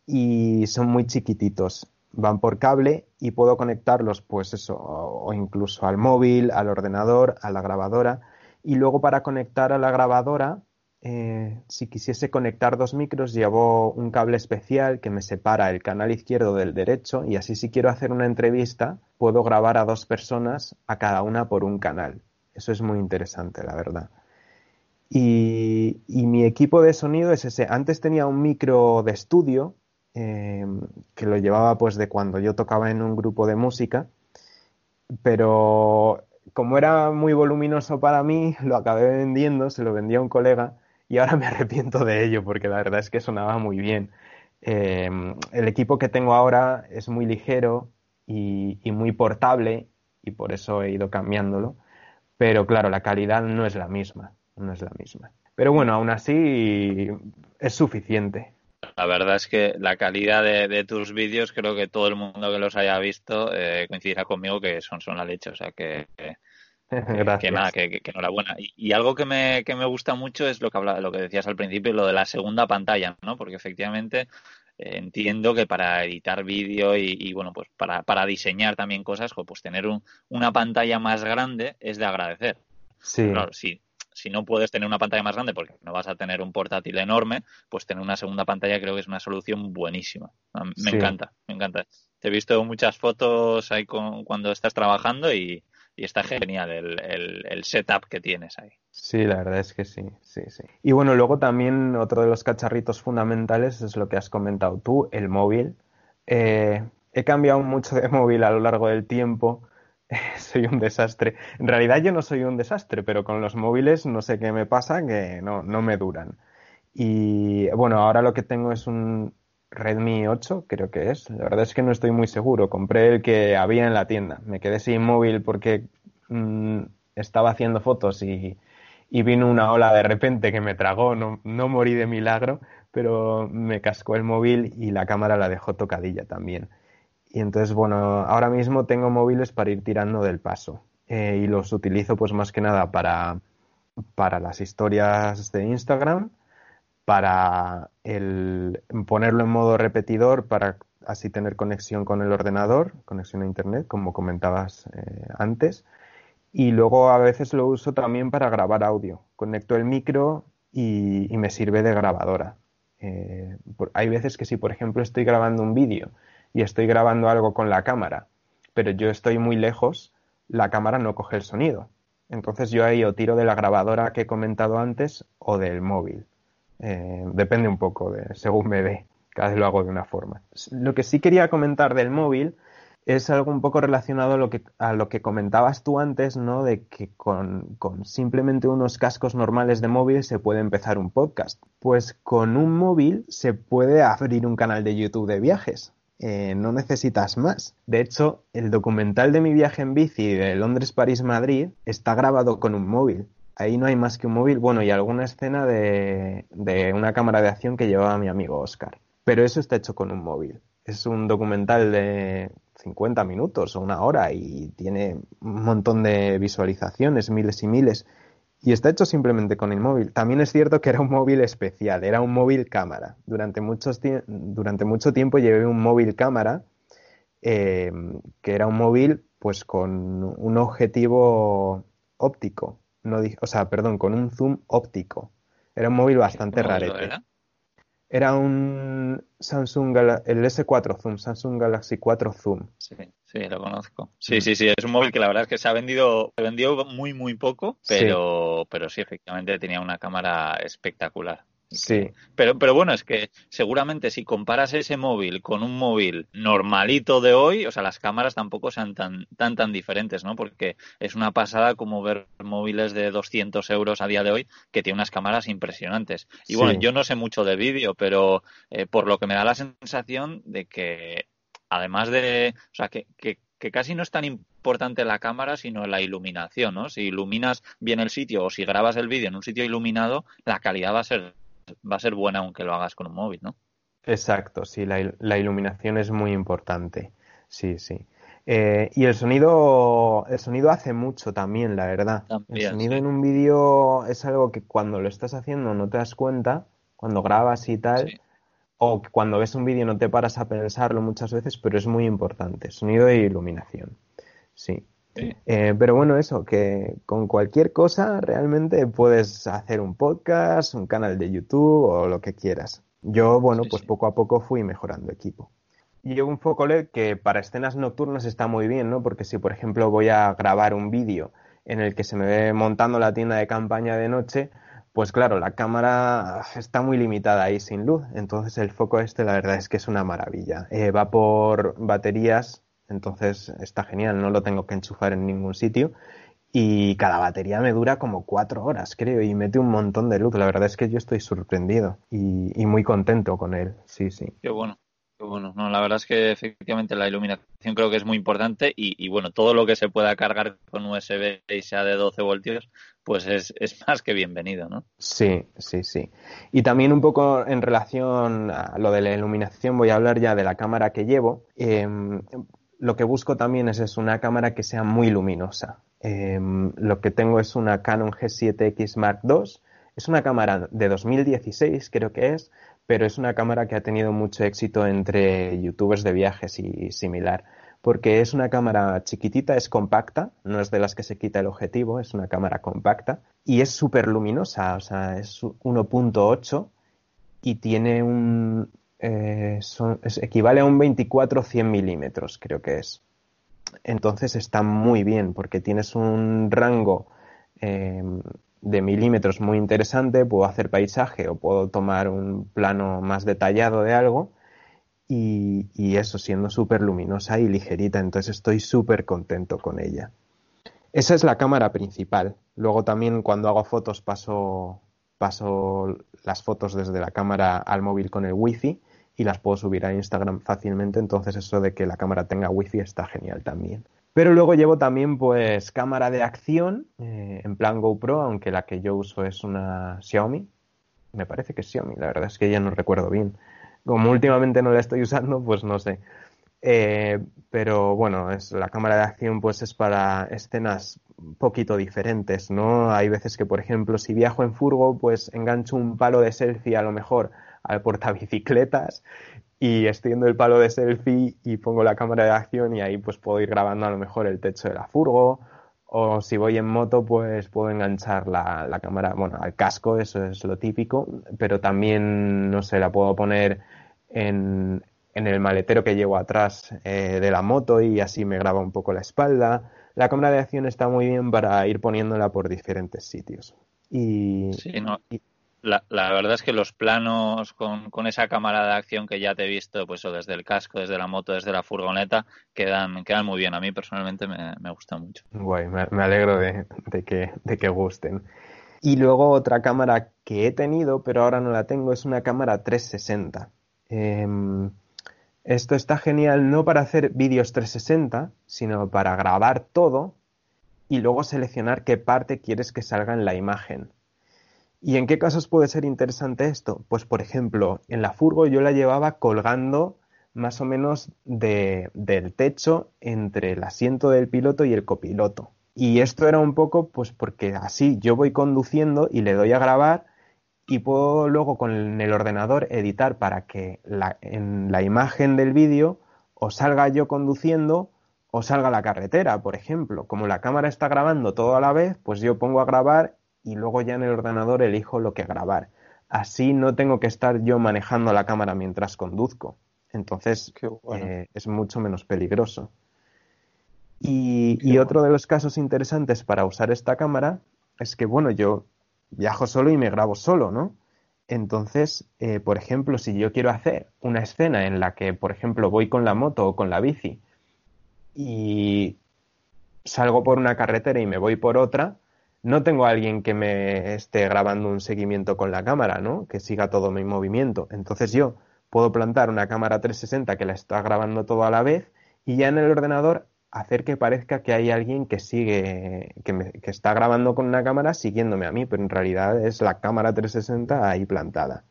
Y son muy chiquititos. Van por cable y puedo conectarlos pues eso o incluso al móvil, al ordenador, a la grabadora. Y luego para conectar a la grabadora eh, si quisiese conectar dos micros, llevo un cable especial que me separa el canal izquierdo del derecho y así si quiero hacer una entrevista, puedo grabar a dos personas, a cada una por un canal. Eso es muy interesante, la verdad. Y, mi equipo de sonido es ese. Antes tenía un micro de estudio em, que lo llevaba pues de cuando yo tocaba en un grupo de música, pero como era muy voluminoso para mí, lo acabé vendiendo, se lo vendí a un colega y ahora me arrepiento de ello porque la verdad es que sonaba muy bien. Em, el equipo que tengo ahora es muy ligero y, muy portable y por eso he ido cambiándolo. Pero claro, la calidad no es la misma, no es la misma. Pero bueno, aún así es suficiente. La verdad es que la calidad de, tus vídeos, creo que todo el mundo que los haya visto eh, coincidirá conmigo que son, son la leche. O sea que, que nada, que, enhorabuena. Y, algo que me, que me gusta mucho es lo que habla, lo que decías al principio, lo de la segunda pantalla, ¿no? Porque efectivamente eh, entiendo que para editar vídeo y, bueno, pues para, para diseñar también cosas, pues tener una pantalla más grande es de agradecer. Sí. Claro, si, si no puedes tener una pantalla más grande porque no vas a tener un portátil enorme, pues tener una segunda pantalla creo que es una solución buenísima. Me encanta, me encanta. Te he visto muchas fotos ahí con, cuando estás trabajando y, y está genial el, el, setup que tienes ahí. Sí, la verdad es que sí, sí, sí. Y bueno, luego también otro de los cacharritos fundamentales es lo que has comentado tú, el móvil. Eh, he cambiado mucho de móvil a lo largo del tiempo. soy un desastre. En realidad yo no soy un desastre, pero con los móviles no sé qué me pasa que no, no me duran. Y bueno, ahora lo que tengo es un, Redmi 8, creo que es. La verdad es que no estoy muy seguro. Compré el que había en la tienda. Me quedé sin móvil porque mm, estaba haciendo fotos y, vino una ola de repente que me tragó. No, no, morí de milagro, pero me cascó el móvil y la cámara la dejó tocadilla también. Y entonces, bueno, ahora mismo tengo móviles para ir tirando del paso. Eh, y los utilizo pues más que nada para, para las historias de Instagram para ponerlo en modo repetidor para así tener conexión con el ordenador, conexión a internet, como comentabas eh, antes. Y luego a veces lo uso también para grabar audio. Conecto el micro y, me sirve de grabadora. Eh, hay veces que si, por ejemplo, estoy grabando un vídeo y estoy grabando algo con la cámara, pero yo estoy muy lejos, la cámara no coge el sonido. Entonces yo ahí o tiro de la grabadora que he comentado antes o del móvil. Eh, depende un poco de según me ve. Cada vez lo hago de una forma. Lo que sí quería comentar del móvil es algo un poco relacionado a lo que, a lo que comentabas tú antes, ¿no? De que con, simplemente unos cascos normales de móvil se puede empezar un podcast. Pues con un móvil se puede abrir un canal de YouTube de viajes. Eh, no necesitas más. De hecho, el documental de mi viaje en bici de Londres, París, Madrid está grabado con un móvil ahí no hay más que un móvil, bueno, y alguna escena de, de una cámara de acción que llevaba mi amigo Oscar. Pero eso está hecho con un móvil. Es un documental de 50 minutos o una hora y tiene un montón de visualizaciones, miles y miles. Y está hecho simplemente con el móvil. También es cierto que era un móvil especial, era un móvil cámara. Durante, muchos durante mucho tiempo llevé un móvil cámara, eh, que era un móvil pues con un objetivo óptico no o sea, perdón, con un zoom óptico. Era un móvil bastante rarete. Era? era? un Samsung el S4 Zoom, Samsung Galaxy 4 Zoom. Sí, sí, lo conozco. Sí, sí, sí, es un móvil que la verdad es que se ha vendido, se vendió muy, muy poco, pero, pero sí, efectivamente tenía una cámara espectacular. Sí. Pero, pero bueno, es que seguramente si comparas ese móvil con un móvil normalito de hoy, o sea, las cámaras tampoco sean tan, tan, tan diferentes, ¿no? Porque es una pasada como ver móviles de 200 euros a día de hoy que tienen unas cámaras impresionantes. Y bueno, yo no sé mucho de vídeo, pero eh, por lo que me da la sensación de que además de, o sea, que, que, que casi no es tan importante la cámara, sino la iluminación, ¿no? Si iluminas bien el sitio o si grabas el vídeo en un sitio iluminado, la calidad va a ser va a ser buena aunque lo hagas con un móvil, ¿no? Exacto, sí, la, iluminación es muy importante. Sí, sí. Eh, y el sonido, el sonido hace mucho también, la verdad. el sonido en un vídeo es algo que cuando lo estás haciendo no te das cuenta, cuando grabas y tal, o cuando ves un vídeo no te paras a pensarlo muchas veces, pero es muy importante. Sonido e iluminación. Sí. Eh, pero bueno, eso, que con cualquier cosa realmente puedes hacer un podcast, un canal de YouTube o lo que quieras. Yo, bueno, pues poco a poco fui mejorando equipo. Llevo un foco LED que para escenas nocturnas está muy bien, ¿no? Porque si, por ejemplo, voy a grabar un vídeo en el que se me ve montando la tienda de campaña de noche, pues claro, la cámara está muy limitada ahí sin luz, entonces el foco este la verdad es que es una maravilla. Eh, va por baterías, entonces está genial, no lo tengo que enchufar en ningún sitio y cada batería me dura como cuatro horas, creo, y mete un montón de luz. La verdad es que yo estoy sorprendido y, y muy contento con él, sí, sí. Qué bueno. Bueno, no, la verdad es que efectivamente la iluminación creo que es muy importante y, bueno, todo lo que se pueda cargar con USB y sea de 12 voltios, pues es, es, más que bienvenido, ¿no? Sí, sí, sí. Y también un poco en relación a lo de la iluminación, voy a hablar ya de la cámara que llevo. Em, lo que busco también es, es, una cámara que sea muy luminosa. Em, lo que tengo es una Canon G7X Mark II. Es una cámara de 2016, creo que es, pero es una cámara que ha tenido mucho éxito entre youtubers de viajes y similar, porque es una cámara chiquitita, es compacta, no es de las que se quita el objetivo, es una cámara compacta y es súper luminosa, o sea, es 1.8 y tiene un... Eh, equivale a un 24-100 milímetros, creo que es. Entonces está muy bien porque tienes un rango eh, de milímetros muy interesante, puedo hacer paisaje o puedo tomar un plano más detallado de algo y, eso siendo súper luminosa y ligerita, entonces estoy súper contento con ella. Esa es la cámara principal. Luego también cuando hago fotos paso, paso las fotos desde la cámara al móvil con el wifi y las puedo subir a Instagram fácilmente, entonces eso de que la cámara tenga wifi está genial también. Pero luego llevo también pues cámara de acción eh, en plan GoPro, aunque la que yo uso es una Xiaomi. Me parece que es Xiaomi, la verdad es que ya no recuerdo bien. Como últimamente no la estoy usando, pues no sé. Eh, pero bueno, es, la cámara de acción pues es para escenas un poquito diferentes, ¿no? Hay veces que, por ejemplo, si viajo en furgo, pues engancho un palo de selfie a lo mejor al portabicicletas y extiendo el palo de selfie y pongo la cámara de acción y ahí pues puedo ir grabando a lo mejor el techo de la furgo o si voy en moto pues puedo enganchar la, la cámara, bueno, al casco, eso es lo típico, pero también, no sé, la puedo poner en, en el maletero que llevo atrás eh, de la moto y así me graba un poco la espalda. La cámara de acción está muy bien para ir poniéndola por diferentes sitios. Y, sí, no. y la, verdad es que los planos con, esa cámara de acción que ya te he visto, pues o desde el casco, desde la moto, desde la furgoneta, quedan, quedan muy bien. A mí personalmente me, me gusta mucho. Guay, me, alegro de, de, que, de que gusten. Y luego otra cámara que he tenido, pero ahora no la tengo, es una cámara 360. Eh, esto está genial no para hacer vídeos 360, sino para grabar todo y luego seleccionar qué parte quieres que salga en la imagen. ¿Y en qué casos puede ser interesante esto? Pues por ejemplo, en la furgo yo la llevaba colgando más o menos de, del techo entre el asiento del piloto y el copiloto. Y esto era un poco pues porque así yo voy conduciendo y le doy a grabar y puedo luego con el ordenador editar para que la, en la imagen del vídeo o salga yo conduciendo o salga la carretera, por ejemplo. Como la cámara está grabando todo a la vez, pues yo pongo a grabar y luego ya en el ordenador elijo lo que grabar. Así no tengo que estar yo manejando la cámara mientras conduzco. Entonces bueno. eh, es mucho menos peligroso. Y, y otro de los casos interesantes para usar esta cámara es que, bueno, yo viajo solo y me grabo solo, ¿no? Entonces, eh, por ejemplo, si yo quiero hacer una escena en la que, por ejemplo, voy con la moto o con la bici y salgo por una carretera y me voy por otra, no tengo a alguien que me esté grabando un seguimiento con la cámara, ¿no? Que siga todo mi movimiento. Entonces yo puedo plantar una cámara 360 que la está grabando todo a la vez y ya en el ordenador hacer que parezca que hay alguien que sigue, que, me, que, está grabando con una cámara siguiéndome a mí, pero en realidad es la cámara 360 ahí plantada.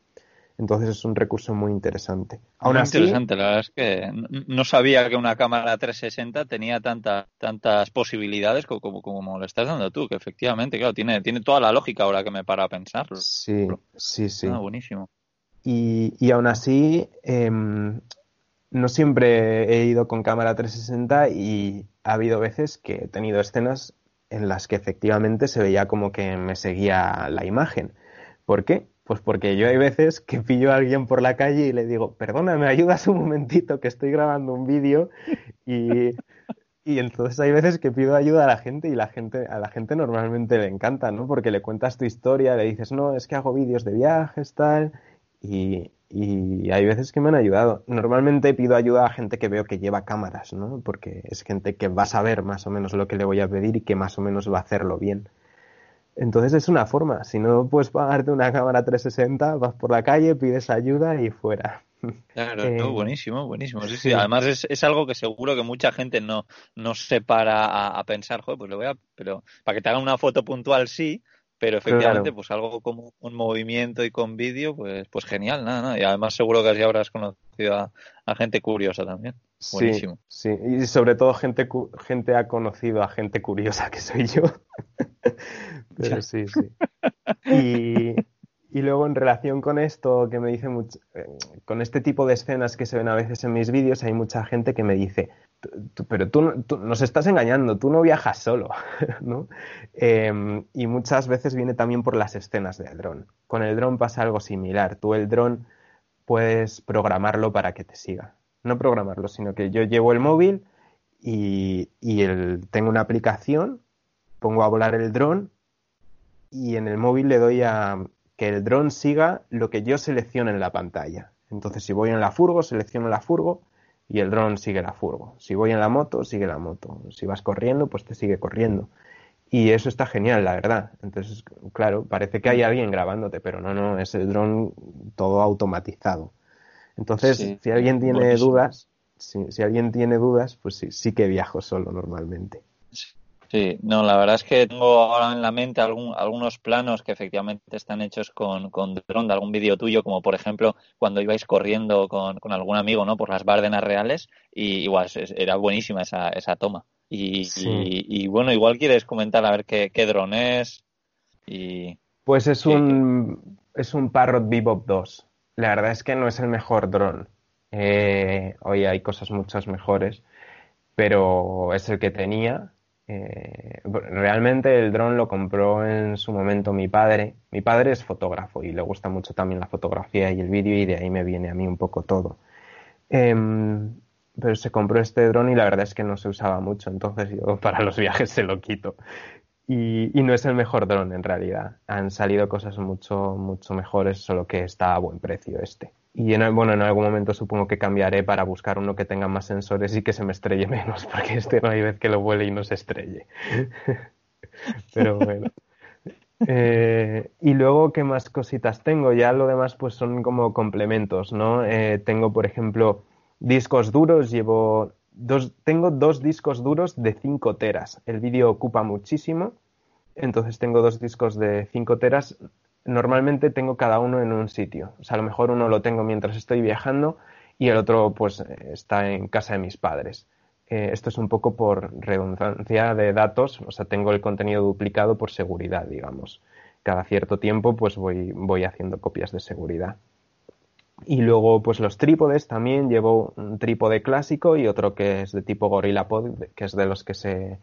Entonces es un recurso muy interesante. Aún muy así, interesante, la verdad es que no sabía que una cámara 360 tenía tanta, tantas posibilidades como, como, como le estás dando tú, que efectivamente, claro, tiene, tiene toda la lógica ahora que me para a pensar. Sí, sí, sí. Ah, buenísimo. Y, y aún así, eh, no siempre he ido con cámara 360 y ha habido veces que he tenido escenas en las que efectivamente se veía como que me seguía la imagen. ¿Por qué? Pues porque yo hay veces que pillo a alguien por la calle y le digo, perdona, me ayudas un momentito que estoy grabando un vídeo y Y entonces hay veces que pido ayuda a la gente y la gente, a la gente normalmente le encanta, ¿no? Porque le cuentas tu historia, le dices, no, es que hago vídeos de viajes, tal, y, y hay veces que me han ayudado. Normalmente pido ayuda a gente que veo que lleva cámaras, ¿no? Porque es gente que va a saber más o menos lo que le voy a pedir y que más o menos va a hacerlo bien. Entonces es una forma. Si no puedes pagarte una cámara 360, vas por la calle, pides ayuda y fuera. Claro, eh, buenísimo, buenísimo. Sí, sí. Además es, es, algo que seguro que mucha gente no, no se para a, pensar, joder, pues lo voy a... Pero para que te hagan una foto puntual sí, pero efectivamente pues algo como un movimiento y con vídeo, pues, pues genial, nada, nada. Y además seguro que así habrás conocido a, a gente curiosa también. Buenísimo. Sí, sí, y sobre todo gente, gente ha conocido a gente curiosa que soy yo. pero sí, sí. Y, y luego en relación con esto que me dice mucho, eh, con este tipo de escenas que se ven a veces en mis vídeos, hay mucha gente que me dice, pero tú, nos estás engañando, tú no viajas solo, ¿no? Em, y muchas veces viene también por las escenas del dron. Con el dron pasa algo similar. Tú el dron puedes programarlo para que te siga. No programarlo, sino que yo llevo el móvil y, y tengo una aplicación, pongo a volar el dron y en el móvil le doy a que el dron siga lo que yo seleccione en la pantalla. Entonces, si voy en la furgo, selecciono la furgo y el dron sigue la furgo. Si voy en la moto, sigue la moto. Si vas corriendo, pues te sigue corriendo. Y eso está genial, la verdad. Entonces, claro, parece que hay alguien grabándote, pero no, no, es el dron todo automatizado. Entonces, si alguien tiene dudas, si, si, alguien tiene dudas, pues sí, sí que viajo solo normalmente. Sí, no, la verdad es que tengo ahora en la mente algún, algunos planos que efectivamente están hechos con, con dron de algún vídeo tuyo, como por ejemplo cuando ibais corriendo con, con algún amigo, ¿no? Por las Bárdenas reales y igual era buenísima esa, esa toma. Y, y, bueno, igual quieres comentar a ver qué, qué dron es y... Pues es un, es un Parrot Bebop 2. La verdad es que no es el mejor dron. Eh, hoy hay cosas muchas mejores, pero es el que tenía eh, realmente el dron lo compró en su momento mi padre. Mi padre es fotógrafo y le gusta mucho también la fotografía y el vídeo y de ahí me viene a mí un poco todo. Em, pero se compró este dron y la verdad es que no se usaba mucho, entonces yo para los viajes se lo quito. Y, no es el mejor dron en realidad. Han salido cosas mucho, mucho mejores, solo que está a buen precio este. Y en, bueno, en algún momento supongo que cambiaré para buscar uno que tenga más sensores y que se me estrelle menos, porque este no hay vez que lo vuele y no se estrelle. Pero bueno. Eh, y luego, ¿qué más cositas tengo? Ya lo demás pues son como complementos, ¿no? Eh, tengo, por ejemplo, discos duros, llevo tengo dos discos duros de 5 teras. El vídeo ocupa muchísimo, entonces tengo dos discos de 5 teras normalmente tengo cada uno en un sitio. O sea, a lo mejor uno lo tengo mientras estoy viajando y el otro pues está en casa de mis padres. Eh, esto es un poco por redundancia de datos, o sea, tengo el contenido duplicado por seguridad, digamos. Cada cierto tiempo pues voy, voy haciendo copias de seguridad. Y luego pues los trípodes también, llevo un trípode clásico y otro que es de tipo GorillaPod, que es de los que se,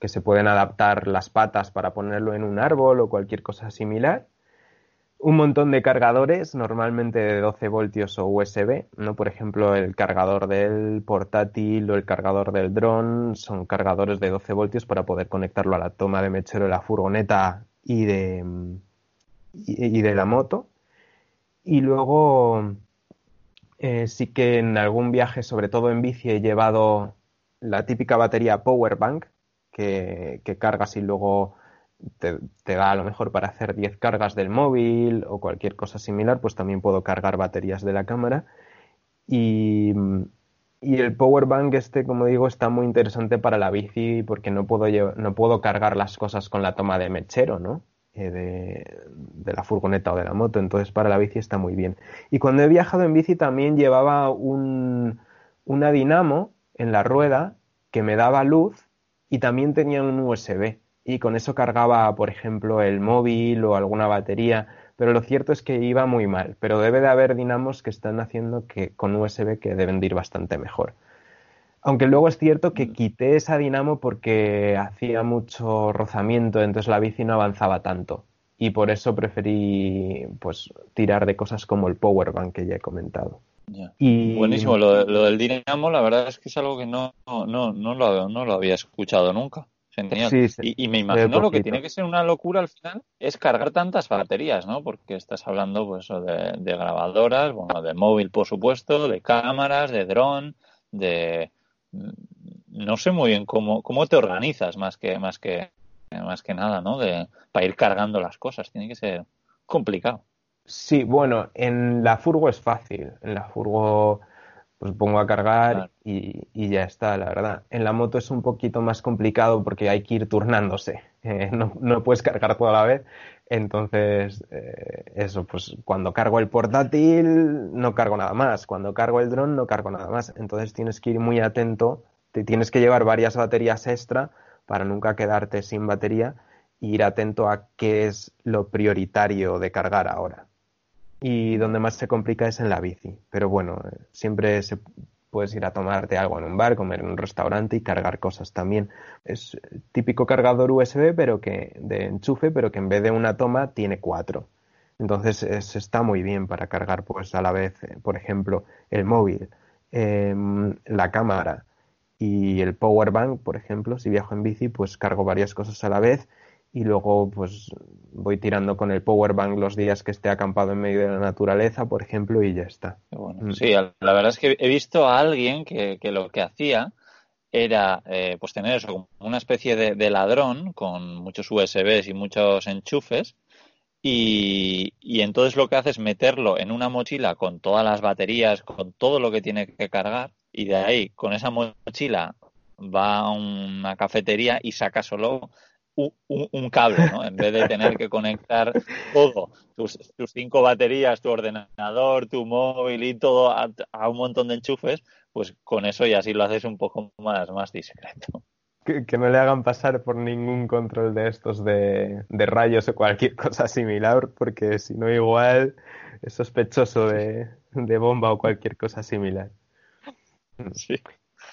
que se pueden adaptar las patas para ponerlo en un árbol o cualquier cosa similar un montón de cargadores, normalmente de 12 voltios o USB, ¿no? Por ejemplo, el cargador del portátil o el cargador del dron son cargadores de 12 voltios para poder conectarlo a la toma de mechero de la furgoneta y de, y, de la moto. Y luego eh, sí que en algún viaje, sobre todo en bici, he llevado la típica batería Power Bank que, que cargas y luego te, da a lo mejor para hacer 10 cargas del móvil o cualquier cosa similar, pues también puedo cargar baterías de la cámara. Y, el power bank este, como digo, está muy interesante para la bici porque no puedo, no puedo cargar las cosas con la toma de mechero, ¿no? Eh, de, la furgoneta o de la moto. Entonces para la bici está muy bien. Y cuando he viajado en bici también llevaba un, una dinamo en la rueda que me daba luz y también tenía un USB y con eso cargaba, por ejemplo, el móvil o alguna batería, pero lo cierto es que iba muy mal, pero debe de haber dinamos que están haciendo que con USB que deben de ir bastante mejor. Aunque luego es cierto que quité esa dinamo porque hacía mucho rozamiento, entonces la bici no avanzaba tanto. Y por eso preferí pues tirar de cosas como el power bank que ya he comentado. Y... Buenísimo, lo, del dinamo la verdad es que es algo que no, no, no, lo, no lo había escuchado nunca. Genial. y, me imagino lo que tiene que ser una locura al final es cargar tantas baterías, ¿no? Porque estás hablando pues de, de grabadoras, bueno, de móvil por supuesto, de cámaras, de dron, de no sé muy bien cómo, cómo te organizas más que, más que, más que nada, ¿no? De, para ir cargando las cosas. Tiene que ser complicado. Sí, bueno, en la furgo es fácil. En la furgo pues pongo a cargar y, y, ya está, la verdad. En la moto es un poquito más complicado porque hay que ir turnándose. Eh, no, no, puedes cargar toda la vez. Entonces, eh, eso, pues cuando cargo el portátil no cargo nada más. Cuando cargo el dron no cargo nada más. Entonces tienes que ir muy atento. Te tienes que llevar varias baterías extra para nunca quedarte sin batería e ir atento a qué es lo prioritario de cargar ahora y donde más se complica es en la bici. Pero bueno, siempre se, puedes ir a tomarte algo en un bar, comer en un restaurante y cargar cosas también. Es típico cargador USB, pero que de enchufe, pero que en vez de una toma tiene cuatro. Entonces está muy bien para cargar pues a la vez, eh, por ejemplo, el móvil, em, la cámara y el power bank, por ejemplo, si viajo en bici, pues cargo varias cosas a la vez y luego pues voy tirando con el power bank los días que esté acampado en medio de la naturaleza, por ejemplo, y ya está. Mm. Sí, la verdad es que he visto a alguien que, lo que hacía era eh, pues tener eso como una especie de, ladrón con muchos USBs y muchos enchufes y, y entonces lo que hace es meterlo en una mochila con todas las baterías, con todo lo que tiene que cargar y de ahí con esa mochila va a una cafetería y saca solo un, cable, ¿no? En vez de tener que conectar todo, tus, cinco baterías, tu ordenador, tu móvil y todo a, un montón de enchufes, pues con eso ya sí lo haces un poco más, más discreto. Que, no le hagan pasar por ningún control de estos de, rayos o cualquier cosa similar, porque si no igual es sospechoso de, de bomba o cualquier cosa similar. Sí.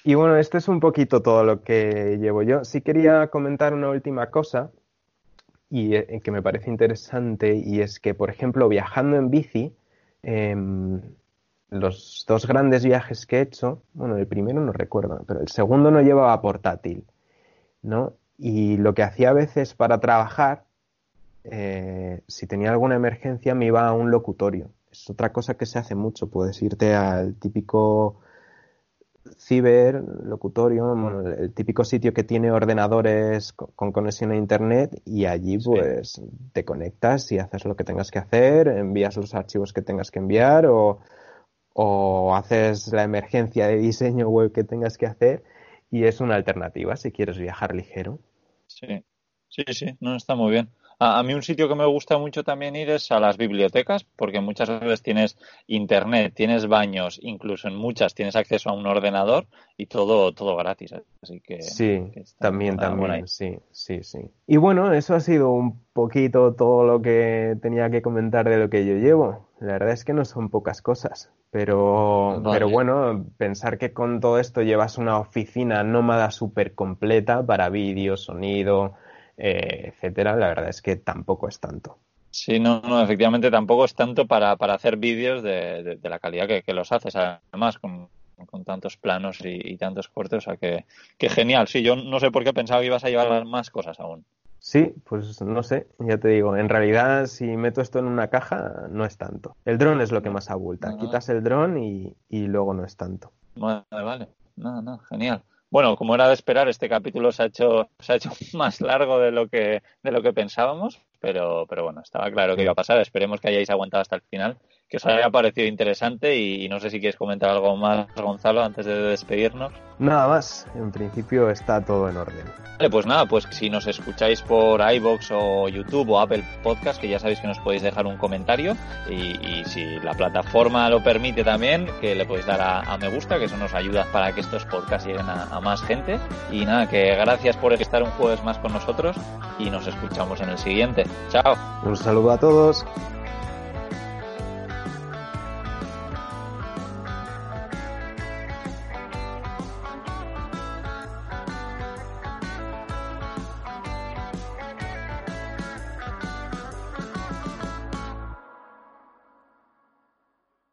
Y bueno, esto es un poquito todo lo que llevo yo. Sí quería comentar una última cosa y eh, que me parece interesante y es que, por ejemplo, viajando en bici, em, los dos grandes viajes que he hecho, bueno, el primero no recuerdo, pero el segundo no llevaba portátil, ¿no? Y lo que hacía a veces para trabajar, eh, si tenía alguna emergencia, me iba a un locutorio. Es otra cosa que se hace mucho. Puedes irte al típico ciber, locutorio, el típico sitio que tiene ordenadores con conexión a internet y allí pues te conectas y haces lo que tengas que hacer, envías los archivos que tengas que enviar o, o haces la emergencia de diseño web que tengas que hacer y es una alternativa si quieres viajar ligero. Sí, sí, sí, no está muy bien. A, mí un sitio que me gusta mucho también ir es a las bibliotecas, porque muchas veces tienes internet, tienes baños, incluso en muchas tienes acceso a un ordenador y todo, todo gratis. Así que sí, también, también, sí, sí, sí. Y bueno, eso ha sido un poquito todo lo que tenía que comentar de lo que yo llevo. La verdad es que no son pocas cosas, pero, pero bueno, pensar que con todo esto llevas una oficina nómada súper completa para vídeo, sonido, eh, etcétera, la verdad es que tampoco es tanto. Sí, no, no, efectivamente tampoco es tanto para, para hacer vídeos de, la calidad que, los haces, además con, tantos planos y, tantos cortes, o sea que, que, genial. Sí, yo no sé por qué pensaba que ibas a llevar más cosas aún. Sí, pues no sé, ya te digo, en realidad si meto esto en una caja no es tanto. El dron es lo que más abulta, quitas el dron y, y luego no es tanto. Vale, vale, no, no, genial. Bueno, como era de esperar, este capítulo se ha hecho, se ha hecho más largo de lo que, de lo que pensábamos, pero, pero bueno, estaba claro que iba a pasar. Esperemos que hayáis aguantado hasta el final que os haya parecido interesante y, no sé si quieres comentar algo más, Gonzalo, antes de despedirnos. Nada más, en principio está todo en orden. Vale, pues nada, pues si nos escucháis por iBox o YouTube o Apple Podcast, que ya sabéis que nos podéis dejar un comentario y, si la plataforma lo permite también, que le podéis dar a, me gusta, que eso nos ayuda para que estos podcasts lleguen a, a más gente. Y nada, que gracias por estar un jueves más con nosotros y nos escuchamos en el siguiente. Chao. Un saludo a todos.